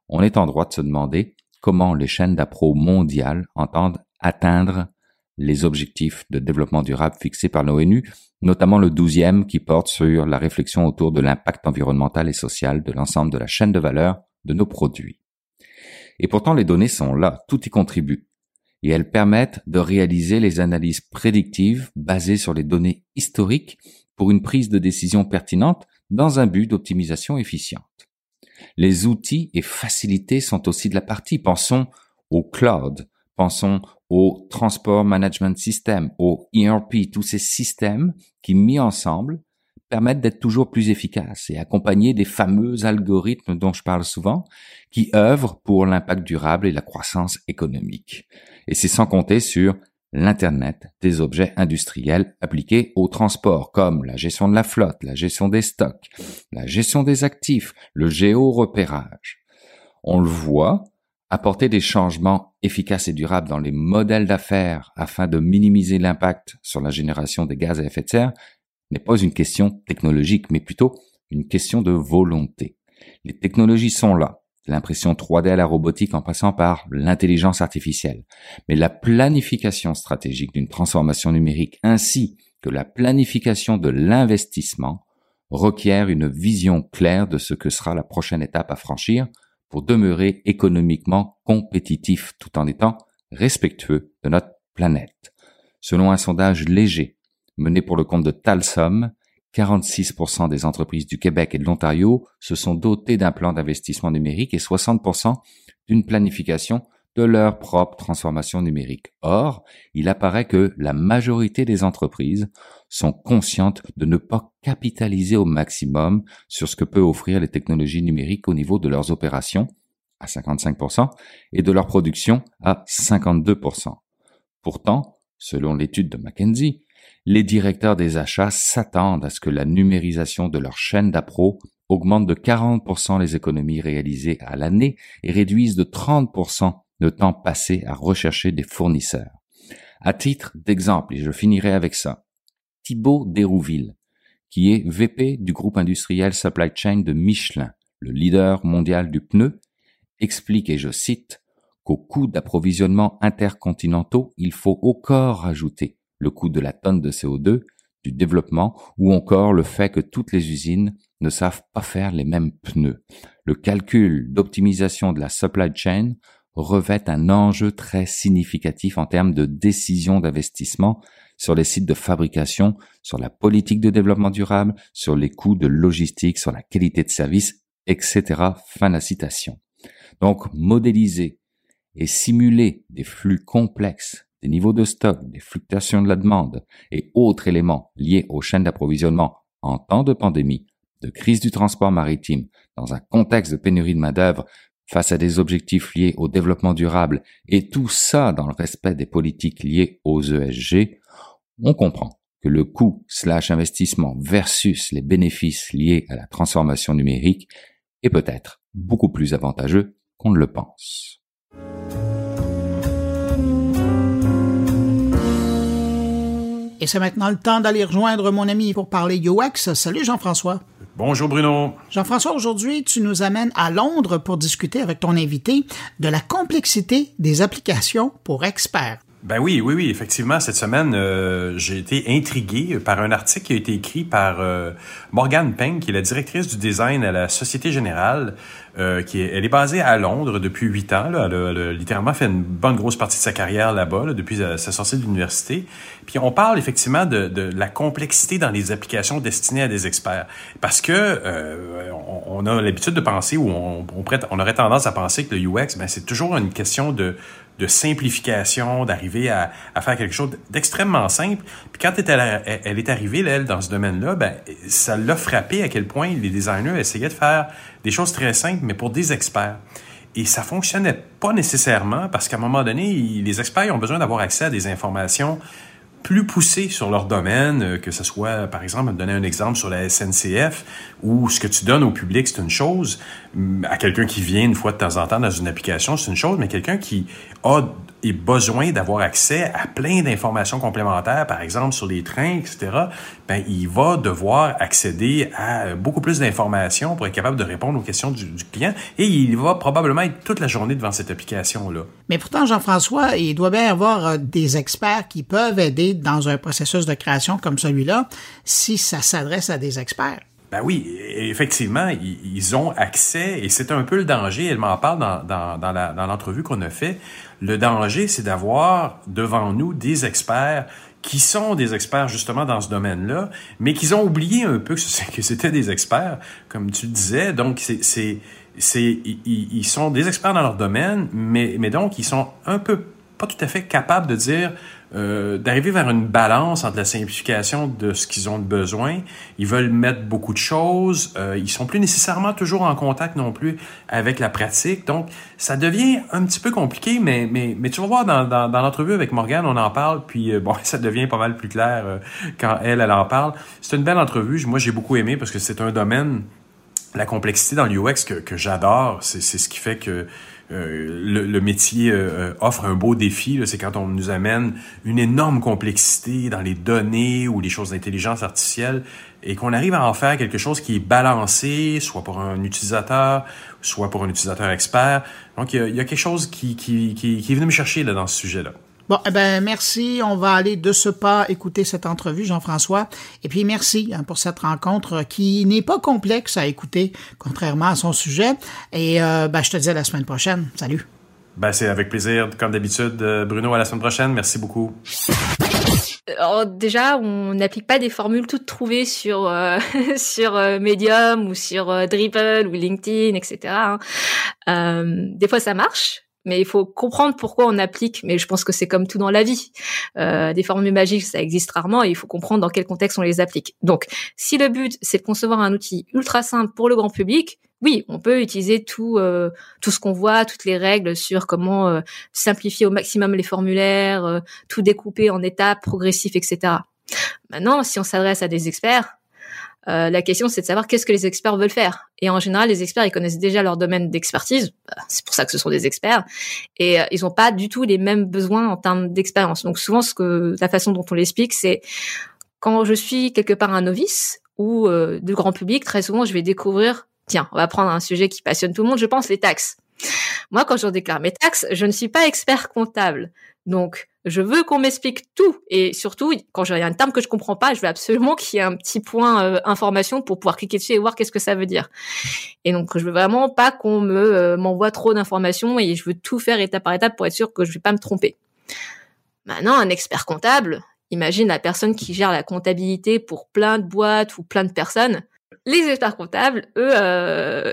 on est en droit de se demander comment les chaînes d'appro mondiales entendent atteindre les objectifs de développement durable fixés par l'ONU, notamment le douzième qui porte sur la réflexion autour de l'impact environnemental et social de l'ensemble de la chaîne de valeur de nos produits. Et pourtant les données sont là, tout y contribue et elles permettent de réaliser les analyses prédictives basées sur les données historiques pour une prise de décision pertinente dans un but d'optimisation efficiente. Les outils et facilités sont aussi de la partie. Pensons au cloud, pensons au transport management system, au ERP, tous ces systèmes qui mis ensemble permettent d'être toujours plus efficaces et accompagner des fameux algorithmes dont je parle souvent, qui œuvrent pour l'impact durable et la croissance économique. Et c'est sans compter sur l'Internet des objets industriels appliqués au transport, comme la gestion de la flotte, la gestion des stocks, la gestion des actifs, le géorepérage. On le voit, apporter des changements efficaces et durables dans les modèles d'affaires afin de minimiser l'impact sur la génération des gaz à effet de serre n'est pas une question technologique, mais plutôt une question de volonté. Les technologies sont là, l'impression 3D à la robotique en passant par l'intelligence artificielle. Mais la planification stratégique d'une transformation numérique ainsi que la planification de l'investissement requiert une vision claire de ce que sera la prochaine étape à franchir pour demeurer économiquement compétitif tout en étant respectueux de notre planète. Selon un sondage léger mené pour le compte de Talsom, 46% des entreprises du Québec et de l'Ontario se sont dotées d'un plan d'investissement numérique et 60% d'une planification de leur propre transformation numérique. Or, il apparaît que la majorité des entreprises sont conscientes de ne pas capitaliser au maximum sur ce que peut offrir les technologies numériques au niveau de leurs opérations à 55% et de leur production à 52%. Pourtant, selon l'étude de McKinsey, les directeurs des achats s'attendent à ce que la numérisation de leur chaîne d'appro augmente de 40% les économies réalisées à l'année et réduise de 30% le temps passé à rechercher des fournisseurs. À titre d'exemple, et je finirai avec ça, Thibaut Dérouville, qui est VP du groupe industriel Supply Chain de Michelin, le leader mondial du pneu, explique, et je cite, qu'au coût d'approvisionnement intercontinentaux, il faut au corps ajouter le coût de la tonne de CO2, du développement ou encore le fait que toutes les usines ne savent pas faire les mêmes pneus. Le calcul d'optimisation de la supply chain revêt un enjeu très significatif en termes de décision d'investissement sur les sites de fabrication, sur la politique de développement durable, sur les coûts de logistique, sur la qualité de service, etc. Fin de la citation. Donc, modéliser et simuler des flux complexes des niveaux de stock, des fluctuations de la demande et autres éléments liés aux chaînes d'approvisionnement en temps de pandémie, de crise du transport maritime, dans un contexte de pénurie de main-d'œuvre, face à des objectifs liés au développement durable et tout ça dans le respect des politiques liées aux ESG, on comprend que le coût slash investissement versus les bénéfices liés à la transformation numérique est peut-être beaucoup plus avantageux qu'on ne le pense. Et c'est maintenant le temps d'aller rejoindre mon ami pour parler UX. Salut Jean-François. Bonjour Bruno. Jean-François, aujourd'hui, tu nous amènes à Londres pour discuter avec ton invité de la complexité des applications pour experts. Ben oui, oui, oui, effectivement, cette semaine, euh, j'ai été intrigué par un article qui a été écrit par euh, Morgane Peng, qui est la directrice du design à la Société Générale, euh, qui est, elle est basée à Londres depuis huit ans. Là. Elle, a, littéralement fait une bonne grosse partie de sa carrière là-bas, depuis sa sortie de l'université. Puis on parle effectivement de, de, la complexité dans les applications destinées à des experts, parce que on, on, a l'habitude de penser ou on, on, prête, on aurait tendance à penser que le UX, ben c'est toujours une question de de simplification, d'arriver à, à, faire quelque chose d'extrêmement simple. Puis quand elle, elle est arrivée, elle, dans ce domaine-là, ben, ça l'a frappé à quel point les designers essayaient de faire des choses très simples, mais pour des experts. Et ça fonctionnait pas nécessairement parce qu'à un moment donné, les experts ont besoin d'avoir accès à des informations plus poussés sur leur domaine, euh, que ce soit, par exemple, donner un exemple sur la SNCF, où ce que tu donnes au public, c'est une chose, à quelqu'un qui vient une fois de temps en temps dans une application, c'est une chose, mais quelqu'un qui a et besoin d'avoir accès à plein d'informations complémentaires, par exemple sur les trains, etc., ben, il va devoir accéder à beaucoup plus d'informations pour être capable de répondre aux questions du, client et il va probablement être toute la journée devant cette application-là. Mais pourtant, Jean-François, il doit bien avoir euh, des experts qui peuvent aider dans un processus de création comme celui-là si ça s'adresse à des experts. Ben oui, effectivement, ils ont accès et c'est un peu le danger. Elle m'en parle dans, dans, dans l'entrevue qu'on a fait. Le danger, c'est d'avoir devant nous des experts qui sont des experts justement dans ce domaine-là, mais qu'ils ont oublié un peu que c'était des experts, comme tu disais. Donc, c'est, c'est, ils, sont des experts dans leur domaine, mais, mais donc, ils sont un peu pas tout à fait capables de dire euh, d'arriver vers une balance entre la simplification de ce qu'ils ont de besoin. Ils veulent mettre beaucoup de choses. Euh, ils sont plus nécessairement toujours en contact non plus avec la pratique. Donc, ça devient un petit peu compliqué, mais, mais, mais tu vas voir dans, dans, dans l'entrevue avec Morgane, on en parle, puis euh, bon, ça devient pas mal plus clair euh, quand elle, elle en parle. C'est une belle entrevue. Moi, j'ai beaucoup aimé parce que c'est un domaine, la complexité dans l'UX que, que j'adore. C'est ce qui fait que euh, le, métier euh, euh, offre un beau défi. C'est quand on nous amène une énorme complexité dans les données ou les choses d'intelligence artificielle et qu'on arrive à en faire quelque chose qui est balancé, soit pour un utilisateur, soit pour un utilisateur expert. Donc, il y a, quelque chose qui, qui, qui, qui est venu me chercher là, dans ce sujet-là. Bon, eh ben merci. On va aller de ce pas écouter cette entrevue, Jean-François. Et puis merci hein, pour cette rencontre qui n'est pas complexe à écouter, contrairement à son sujet. Et euh, ben, je te dis à la semaine prochaine. Salut. Ben, c'est avec plaisir, comme d'habitude. Euh, Bruno, à la semaine prochaine. Merci beaucoup. Alors déjà, on n'applique pas des formules toutes trouvées sur euh, sur Medium ou sur Dribble ou LinkedIn, etc. Hein. des fois, ça marche, mais il faut comprendre pourquoi on applique. Mais je pense que c'est comme tout dans la vie. Euh, des formules magiques, ça existe rarement et il faut comprendre dans quel contexte on les applique. Donc, si le but, c'est de concevoir un outil ultra simple pour le grand public, oui, on peut utiliser tout euh, tout ce qu'on voit, toutes les règles sur comment euh, simplifier au maximum les formulaires, euh, tout découper en étapes progressives, etc. Maintenant, si on s'adresse à des experts, euh, la question, c'est de savoir qu'est-ce que les experts veulent faire. Et en général, les experts, ils connaissent déjà leur domaine d'expertise. Bah, c'est pour ça que ce sont des experts. Et euh, ils n'ont pas du tout les mêmes besoins en termes d'expérience. Donc souvent, ce que la façon dont on l'explique, c'est quand je suis quelque part un novice ou euh, de grand public, très souvent, je vais découvrir. Tiens, on va prendre un sujet qui passionne tout le monde. Je pense les taxes. Moi, quand je déclare mes taxes, je ne suis pas expert comptable. Donc, je veux qu'on m'explique tout. Et surtout, quand j'ai un terme que je comprends pas, je veux absolument qu'il y ait un petit point euh, information pour pouvoir cliquer dessus et voir qu'est-ce que ça veut dire. Et donc, je veux vraiment pas qu'on euh, m'envoie trop d'informations et je veux tout faire étape par étape pour être sûr que je vais pas me tromper. Maintenant, un expert comptable, imagine la personne qui gère la comptabilité pour plein de boîtes ou plein de personnes. Les experts comptables, eux, euh,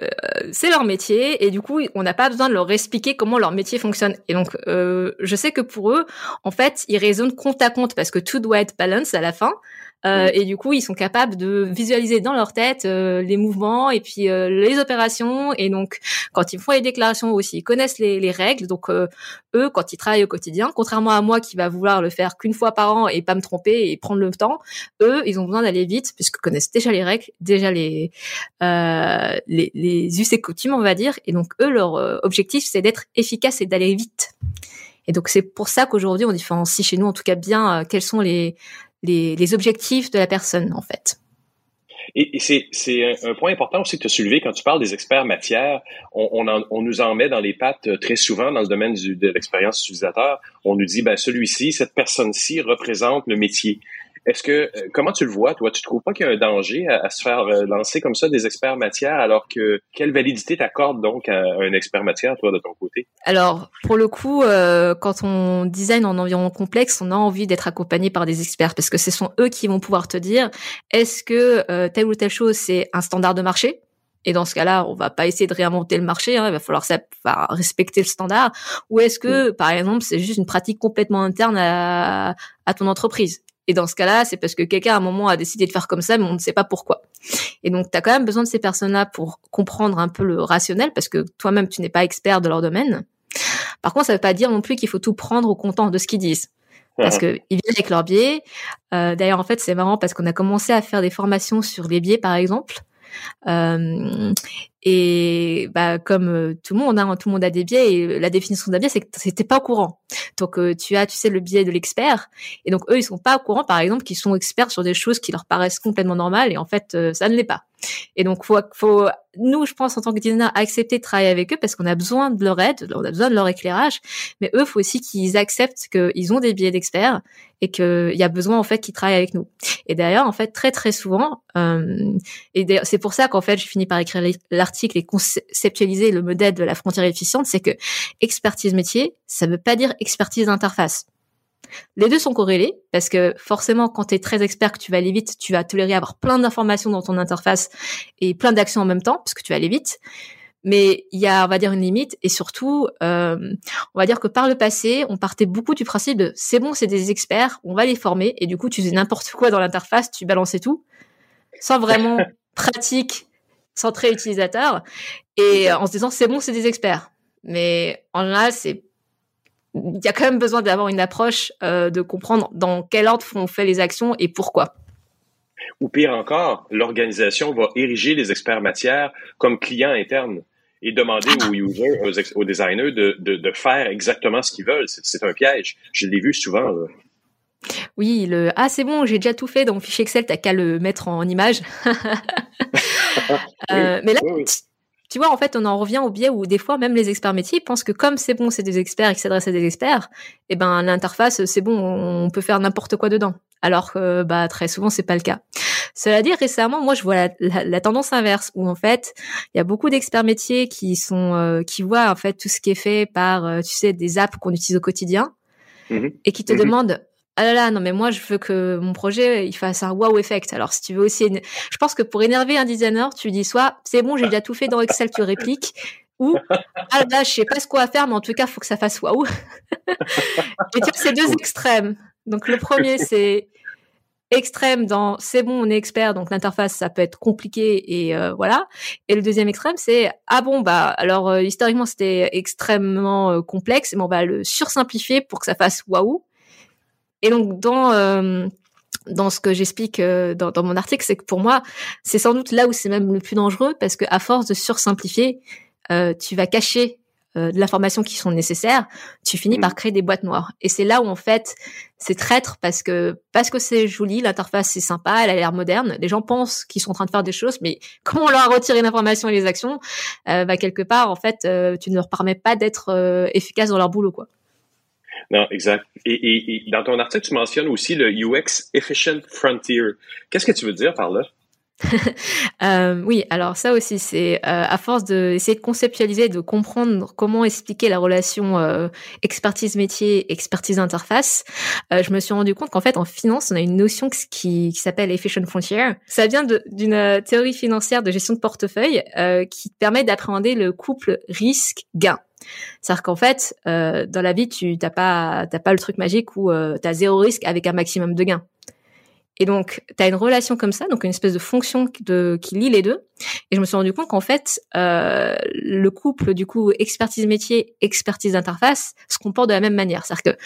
c'est leur métier et du coup, on n'a pas besoin de leur expliquer comment leur métier fonctionne. Et donc, euh, je sais que pour eux, en fait, ils raisonnent compte à compte parce que tout doit être balance à la fin. Euh, et du coup, ils sont capables de visualiser dans leur tête euh, les mouvements et puis euh, les opérations. Et donc, quand ils font les déclarations aussi, ils connaissent les, les règles. Donc, eux, quand ils travaillent au quotidien, contrairement à moi qui va vouloir le faire qu'une fois par an et pas me tromper et prendre le temps, eux, ils ont besoin d'aller vite puisqu'ils connaissent déjà les règles, déjà les, les, les us et coutumes, on va dire. Et donc, eux, leur objectif, c'est d'être efficace et d'aller vite. Et donc c'est pour ça qu'aujourd'hui on différencie chez nous en tout cas bien quels sont les les, objectifs de la personne, en fait. Et, c'est, un, point important aussi que tu as soulevé quand tu parles des experts matière. On, on, nous en met dans les pattes euh, très souvent dans le domaine de l'expérience utilisateur. On nous dit, ben, celui-ci, cette personne-ci représente le métier. Est-ce que euh, comment tu le vois, toi? Tu trouves pas qu'il y a un danger à, se faire euh, lancer comme ça des experts matière alors que quelle validité t'accordes donc à, un expert matière, toi, de ton côté? Alors, pour le coup, euh, quand on design en environnement complexe, on a envie d'être accompagné par des experts parce que ce sont eux qui vont pouvoir te dire est-ce que telle ou telle chose c'est un standard de marché? Et dans ce cas-là, on va pas essayer de réinventer le marché, hein, il va falloir respecter le standard. Ou est-ce que, par exemple, c'est juste une pratique complètement interne à, à ton entreprise? Et dans ce cas-là, c'est parce que quelqu'un à un moment a décidé de faire comme ça, mais on ne sait pas pourquoi. Et donc, tu as quand même besoin de ces personnes-là pour comprendre un peu le rationnel, parce que toi-même, tu n'es pas expert de leur domaine. Par contre, ça ne veut pas dire non plus qu'il faut tout prendre au comptant de ce qu'ils disent. Parce que ils viennent avec leurs biais. Euh, D'ailleurs, en fait, c'est marrant parce qu'on a commencé à faire des formations sur les biais, par exemple. Euh, et bah, comme euh, tout le monde, hein, tout le monde a des biais. Et la définition d'un biais, c'est que c'était pas au courant. Donc euh, tu as, tu sais, le biais de l'expert. Et donc eux, ils sont pas au courant, par exemple, qu'ils sont experts sur des choses qui leur paraissent complètement normales. Et en fait, ça ne l'est pas. Et donc faut, faut, nous, je pense, en tant que designer, accepter de travailler avec eux parce qu'on a besoin de leur aide, on a besoin de leur éclérage. Mais eux, faut aussi qu'ils acceptent qu'ils ont des biais d'experts et qu'il y a besoin en fait qu'ils travaillent avec nous. Et d'ailleurs, en fait, très très souvent, euh, et c'est pour ça qu'en fait, je finis par écrire l'article et conceptualiser le modèle de la frontière efficiente, c'est que expertise métier, ça veut pas dire expertise d'interface. Les deux sont corrélés parce que forcément, quand tu es très expert, que tu vas aller vite, tu vas tolérer avoir plein d'informations dans ton interface et plein d'actions en même temps parce que tu vas aller vite. Mais il y a, on va dire, une limite et surtout, euh, on va dire que par le passé, on partait beaucoup du principe de c'est bon, c'est des experts, on va les former et du coup, tu faisais n'importe quoi dans l'interface, tu balançais tout sans vraiment pratique centré utilisateur et en se disant c'est bon, c'est des experts. Mais en général, c'est il y a quand même besoin d'avoir une approche euh, de comprendre dans quel ordre on fait les actions et pourquoi. Ou pire encore, l'organisation va ériger les experts matière comme clients internes et demander aux users, aux, designers de, de, faire exactement ce qu'ils veulent. C'est un piège. Je l'ai vu souvent. Oui, le ah c'est bon, j'ai déjà tout fait dans mon fichier Excel, t'as qu'à le mettre en image. Euh, mais là, tu vois, en fait, on en revient au biais où des fois, même les experts métiers pensent que comme c'est bon, c'est des experts et qu'ils s'adressent à des experts, eh ben l'interface, c'est bon, on peut faire n'importe quoi dedans. Alors que bah très souvent, c'est pas le cas. Cela dit, récemment, moi, je vois la, tendance inverse où en fait, il y a beaucoup d'experts métiers qui sont euh, qui voient en fait tout ce qui est fait par, euh, tu sais, des apps qu'on utilise au quotidien mmh et qui te mmh demandent ah là là, non mais moi je veux que mon projet il fasse un wow effect. Alors si tu veux aussi, je pense que pour énerver un designer, tu dis soit c'est bon, j'ai déjà tout fait dans Excel, tu répliques, ou ah là je sais pas ce qu'on va faire, mais en tout cas faut que ça fasse wow. et tu vois, c'est deux extrêmes. Donc le premier c'est extrême dans c'est bon on est expert donc l'interface ça peut être compliqué et euh, voilà et le deuxième extrême c'est ah bon bah alors euh, historiquement c'était extrêmement euh, complexe mais on va le sursimplifier pour que ça fasse waouh et donc dans euh, dans ce que j'explique euh, dans, dans, mon article, c'est que pour moi, c'est sans doute là où c'est même le plus dangereux parce que à force de sursimplifier, euh, tu vas cacher euh, de l'information qui sont nécessaires, tu finis par mmh. créer des boîtes noires. Et c'est là où en fait c'est traître parce que parce que c'est joli, l'interface c'est sympa, elle a l'air moderne, les gens pensent qu'ils sont en train de faire des choses, mais comment on leur a retiré l'information et les actions, euh, bah quelque part en fait tu ne leur permets pas d'être efficace dans leur boulot quoi. Non, exact. Et, dans ton article, tu mentionnes aussi le UX Efficient Frontier. Qu'est-ce que tu veux dire par là? euh, oui, alors ça aussi, c'est euh, à force d'essayer de, de conceptualiser, de comprendre comment expliquer la relation euh, expertise métier, expertise interface, euh, je me suis rendu compte qu'en fait, en finance, on a une notion qui, qui s'appelle efficient frontier. Ça vient d'une théorie financière de gestion de portefeuille qui permet d'appréhender le couple risque-gain. C'est-à-dire qu'en fait, euh, dans la vie, tu t'as pas pas le truc magique où euh, tu as zéro risque avec un maximum de gains. Et donc, tu as une relation comme ça, donc une espèce de fonction de, qui lie les deux. Et je me suis rendu compte qu'en fait, euh, le couple du coup expertise métier, expertise interface se comporte de la même manière. C'est-à-dire que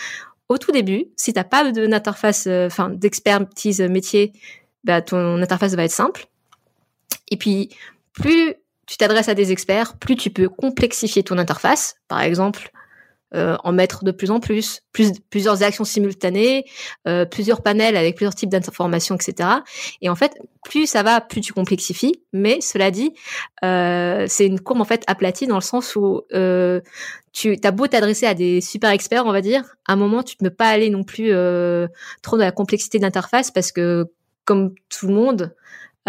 au tout début, si t'as pas d'interface, euh, enfin d'expertise métier, bah, ton interface va être simple. Et puis, plus tu t'adresses à des experts, plus tu peux complexifier ton interface. Par exemple, euh, en mettre de plus en plus, plus plusieurs actions simultanées, euh, plusieurs panels avec plusieurs types d'informations, etc. Et en fait, plus ça va, plus tu complexifies. Mais cela dit, euh, c'est une courbe en fait aplatie dans le sens où tu as beau t'adresser à des super experts, on va dire, à un moment tu ne peux pas aller non plus trop dans la complexité d'interface parce que comme tout le monde,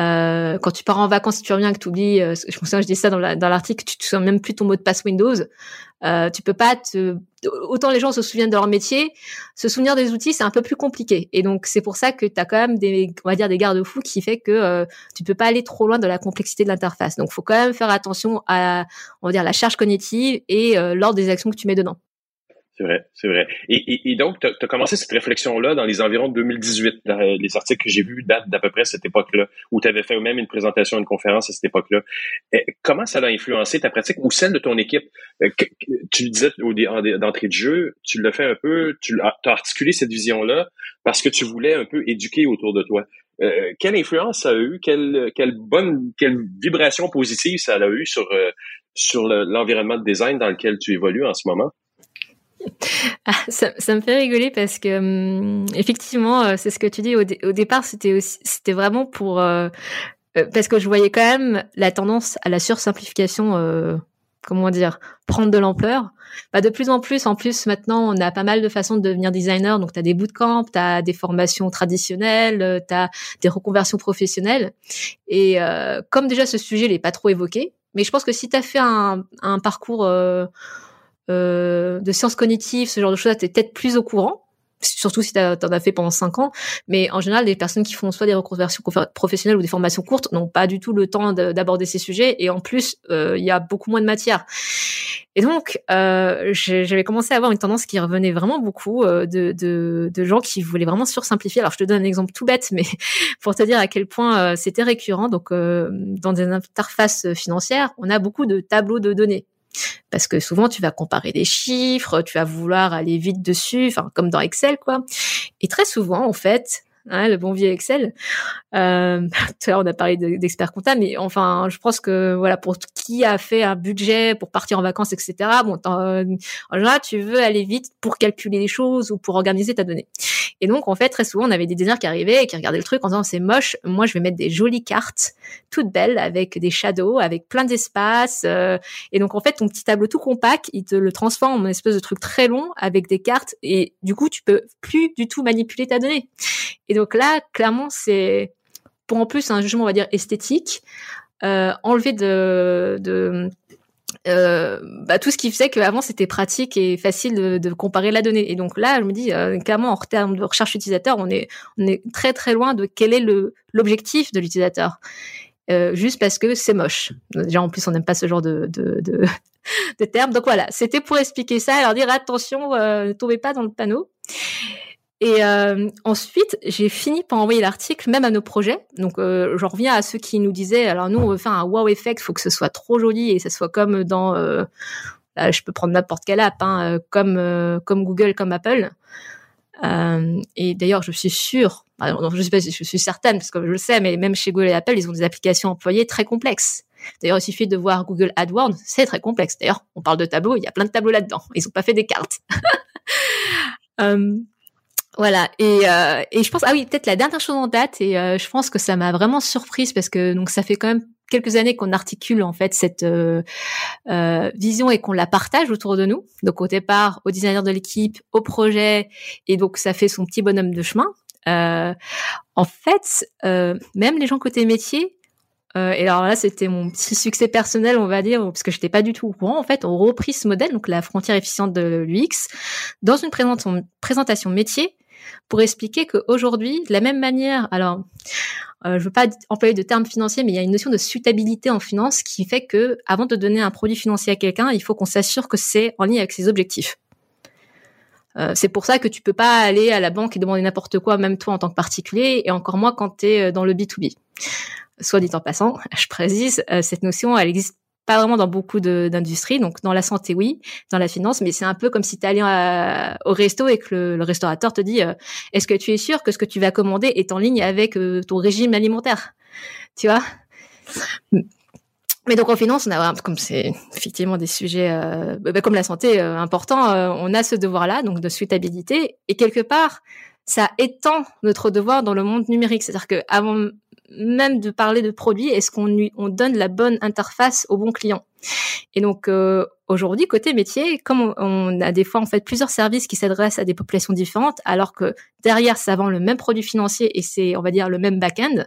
euh, quand tu pars en vacances, tu reviens que tu oublies, euh, je me souviens, je dis ça dans l'article, tu te souviens même plus ton mot de passe Windows. Euh, tu peux pas te, autant les gens se souviennent de leur métier, se souvenir des outils, c'est un peu plus compliqué. Et donc, c'est pour ça que tu as quand même des, on va dire, des garde-fous qui fait que euh, tu peux pas aller trop loin de la complexité de l'interface. Donc, faut quand même faire attention à, on va dire, la charge cognitive et euh, l'ordre des actions que tu mets dedans. C'est vrai, c'est vrai. Et, donc, tu as, commencé cette réflexion-là dans les environs de 2018. les articles que j'ai vus datent d'à peu près cette époque-là, où tu avais fait même une présentation, une conférence à cette époque-là. Comment ça a influencé ta pratique ou celle de ton équipe? Euh, tu le disais d'entrée de jeu, tu l'as fait un peu, tu as articulé cette vision-là parce que tu voulais un peu éduquer autour de toi. Euh, quelle influence ça a eu? Quelle, quelle bonne, quelle vibration positive ça a eu sur, euh, sur l'environnement de design dans lequel tu évolues en ce moment? Ça, me fait rigoler parce que hum, effectivement, euh, c'est ce que tu dis au, départ, c'était vraiment pour euh, euh, parce que je voyais quand même la tendance à la sursimplification, euh, comment dire, prendre de l'ampleur. Bah, de plus en plus, en plus maintenant, on a pas mal de façons de devenir designer. Donc, tu as des bootcamps, tu as des formations traditionnelles, tu as des reconversions professionnelles. Et comme déjà ce sujet n'est pas trop évoqué, mais je pense que si tu as fait un parcours euh, de sciences cognitives, ce genre de choses, tu es peut-être plus au courant surtout si tu en as fait pendant cinq ans. Mais en général, les personnes qui font soit des reconversions professionnelles ou des formations courtes n'ont pas du tout le temps d'aborder ces sujets. Et en plus, euh, il y a beaucoup moins de matière. Et donc, euh, j'avais commencé à avoir une tendance qui revenait vraiment beaucoup de, de, de, gens qui voulaient vraiment sursimplifier. Alors, je te donne un exemple tout bête, mais pour te dire à quel point c'était récurrent. Donc, dans des interfaces financières, on a beaucoup de tableaux de données. Parce que souvent, tu vas comparer des chiffres, tu vas vouloir aller vite dessus, enfin, comme dans Excel, quoi. Et très souvent, en fait, hein, le bon vieux Excel. Euh, tout à l'heure, on a parlé d'experts comptables, mais enfin, je pense que voilà, pour qui a fait un budget pour partir en vacances, etc. Bon, en général, tu veux aller vite pour calculer les choses ou pour organiser ta donnée. Et donc, en fait, très souvent, on avait des designers qui arrivaient et qui regardaient le truc en disant c'est moche. Moi, je vais mettre des jolies cartes, toutes belles, avec des shadows, avec plein d'espace. Euh, et donc, en fait, ton petit tableau tout compact, il te le transforme en espèce de truc très long avec des cartes. Et du coup, tu peux plus du tout manipuler ta donnée. Et donc là, clairement, c'est pour en plus un jugement, on va dire, esthétique, euh, enlever de, euh, bah, tout ce qui faisait qu'avant c'était pratique et facile de, comparer la donnée. Et donc là, je me dis euh, clairement en termes de recherche utilisateur, on est on est très très loin de quel est l'objectif de l'utilisateur. Euh, juste parce que c'est moche. Déjà en plus on n'aime pas ce genre de de, de, de termes. Donc voilà, c'était pour expliquer ça, alors dire attention, ne tombez pas dans le panneau. Et euh, ensuite, j'ai fini par envoyer l'article même à nos projets. Donc, euh, j'en reviens à ceux qui nous disaient, alors nous, on veut faire un wow effect, faut que ce soit trop joli et ça soit comme dans, euh, là, je peux prendre n'importe quelle app, hein, euh, comme Google, comme Apple. Et d'ailleurs, je suis sûre, je sais pas, je suis certaine parce que je le sais, mais même chez Google et Apple, ils ont des applications employées très complexes. D'ailleurs, il suffit de voir Google AdWords, c'est très complexe. D'ailleurs, on parle de tableaux, il y a plein de tableaux là-dedans. Ils ont pas fait des cartes. Voilà et, euh, et je pense ah oui peut-être la dernière chose en date et euh, je pense que ça m'a vraiment surprise parce que donc ça fait quand même quelques années qu'on articule en fait cette euh, euh, vision et qu'on la partage autour de nous. Donc au départ au designer de l'équipe au projet et donc ça fait son petit bonhomme de chemin. Euh, en fait même les gens côté métier euh, et alors là, c'était mon petit succès personnel, on va dire, parce que j'étais pas du tout au courant. En fait, on repris ce modèle, donc la frontière efficiente de l'UX, dans une présentation, présentation métier, pour expliquer qu'aujourd'hui, de la même manière, alors, euh, je veux pas employer de termes financiers, mais il y a une notion de suitabilité en finance qui fait que, avant de donner un produit financier à quelqu'un, il faut qu'on s'assure que c'est en ligne avec ses objectifs. Euh, c'est pour ça que tu peux pas aller à la banque et demander n'importe quoi, même toi en tant que particulier, et encore moins quand tu es euh, dans le B2B soit dit en passant, je précise, euh, cette notion, elle existe pas vraiment dans beaucoup d'industries. Donc dans la santé, oui, dans la finance, mais c'est un peu comme si tu allais au resto et que le, restaurateur te dit euh, est-ce que tu es sûr que ce que tu vas commander est en ligne avec euh, ton régime alimentaire? Tu vois? Mais donc en finance, on a comme c'est effectivement des sujets euh, bah, bah, comme la santé euh, importants, euh, on a ce devoir-là, donc de suitabilité. Et quelque part, ça étend notre devoir dans le monde numérique. C'est-à-dire que avant même de parler de produits, est-ce qu'on on donne la bonne interface au bon client Et donc aujourd'hui, côté métier, comme on, on, a des fois en fait plusieurs services qui s'adressent à des populations différentes, alors que derrière ça vend le même produit financier et c'est on va dire le même back-end,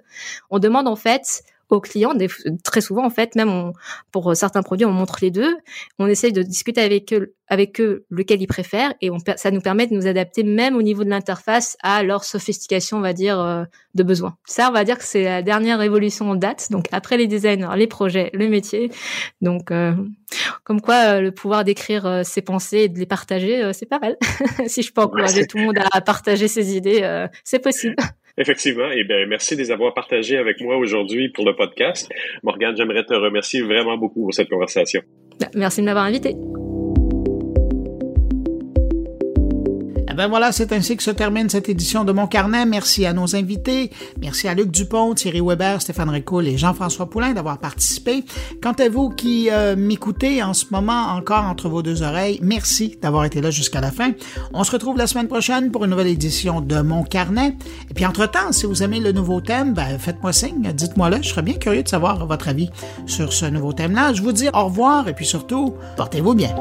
on demande en fait aux clients. Des, très souvent, en fait, même on, pour certains produits, on montre les deux. On essaye de discuter avec eux, avec eux lequel ils préfèrent et on, ça nous permet de nous adapter même au niveau de l'interface à leur sophistication, on va dire, euh, de besoin. Ça, on va dire que c'est la dernière évolution en date. Donc après les designers, les projets, le métier. Donc euh, comme quoi, euh, le pouvoir d'écrire euh, ses pensées et de les partager, c'est pas mal. si je peux encourager tout le monde à partager ses idées, c'est possible. Effectivement. Et eh bien, merci de les avoir partagés avec moi aujourd'hui pour le podcast. Morgane, j'aimerais te remercier vraiment beaucoup pour cette conversation. Merci de m'avoir invité. Eh ben voilà, c'est ainsi que se termine cette édition de Mon Carnet. Merci à nos invités. Merci à Luc Dupont, Thierry Weber, Stéphane Ricoul et Jean-François Poulain d'avoir participé. Quant à vous qui euh, m'écoutez en ce moment encore entre vos deux oreilles, merci d'avoir été là jusqu'à la fin. On se retrouve la semaine prochaine pour une nouvelle édition de Mon Carnet. Et puis entre-temps, si vous aimez le nouveau thème, ben, faites-moi signe, dites-moi-le. Je serais bien curieux de savoir votre avis sur ce nouveau thème-là. Je vous dis au revoir et puis surtout, portez-vous bien.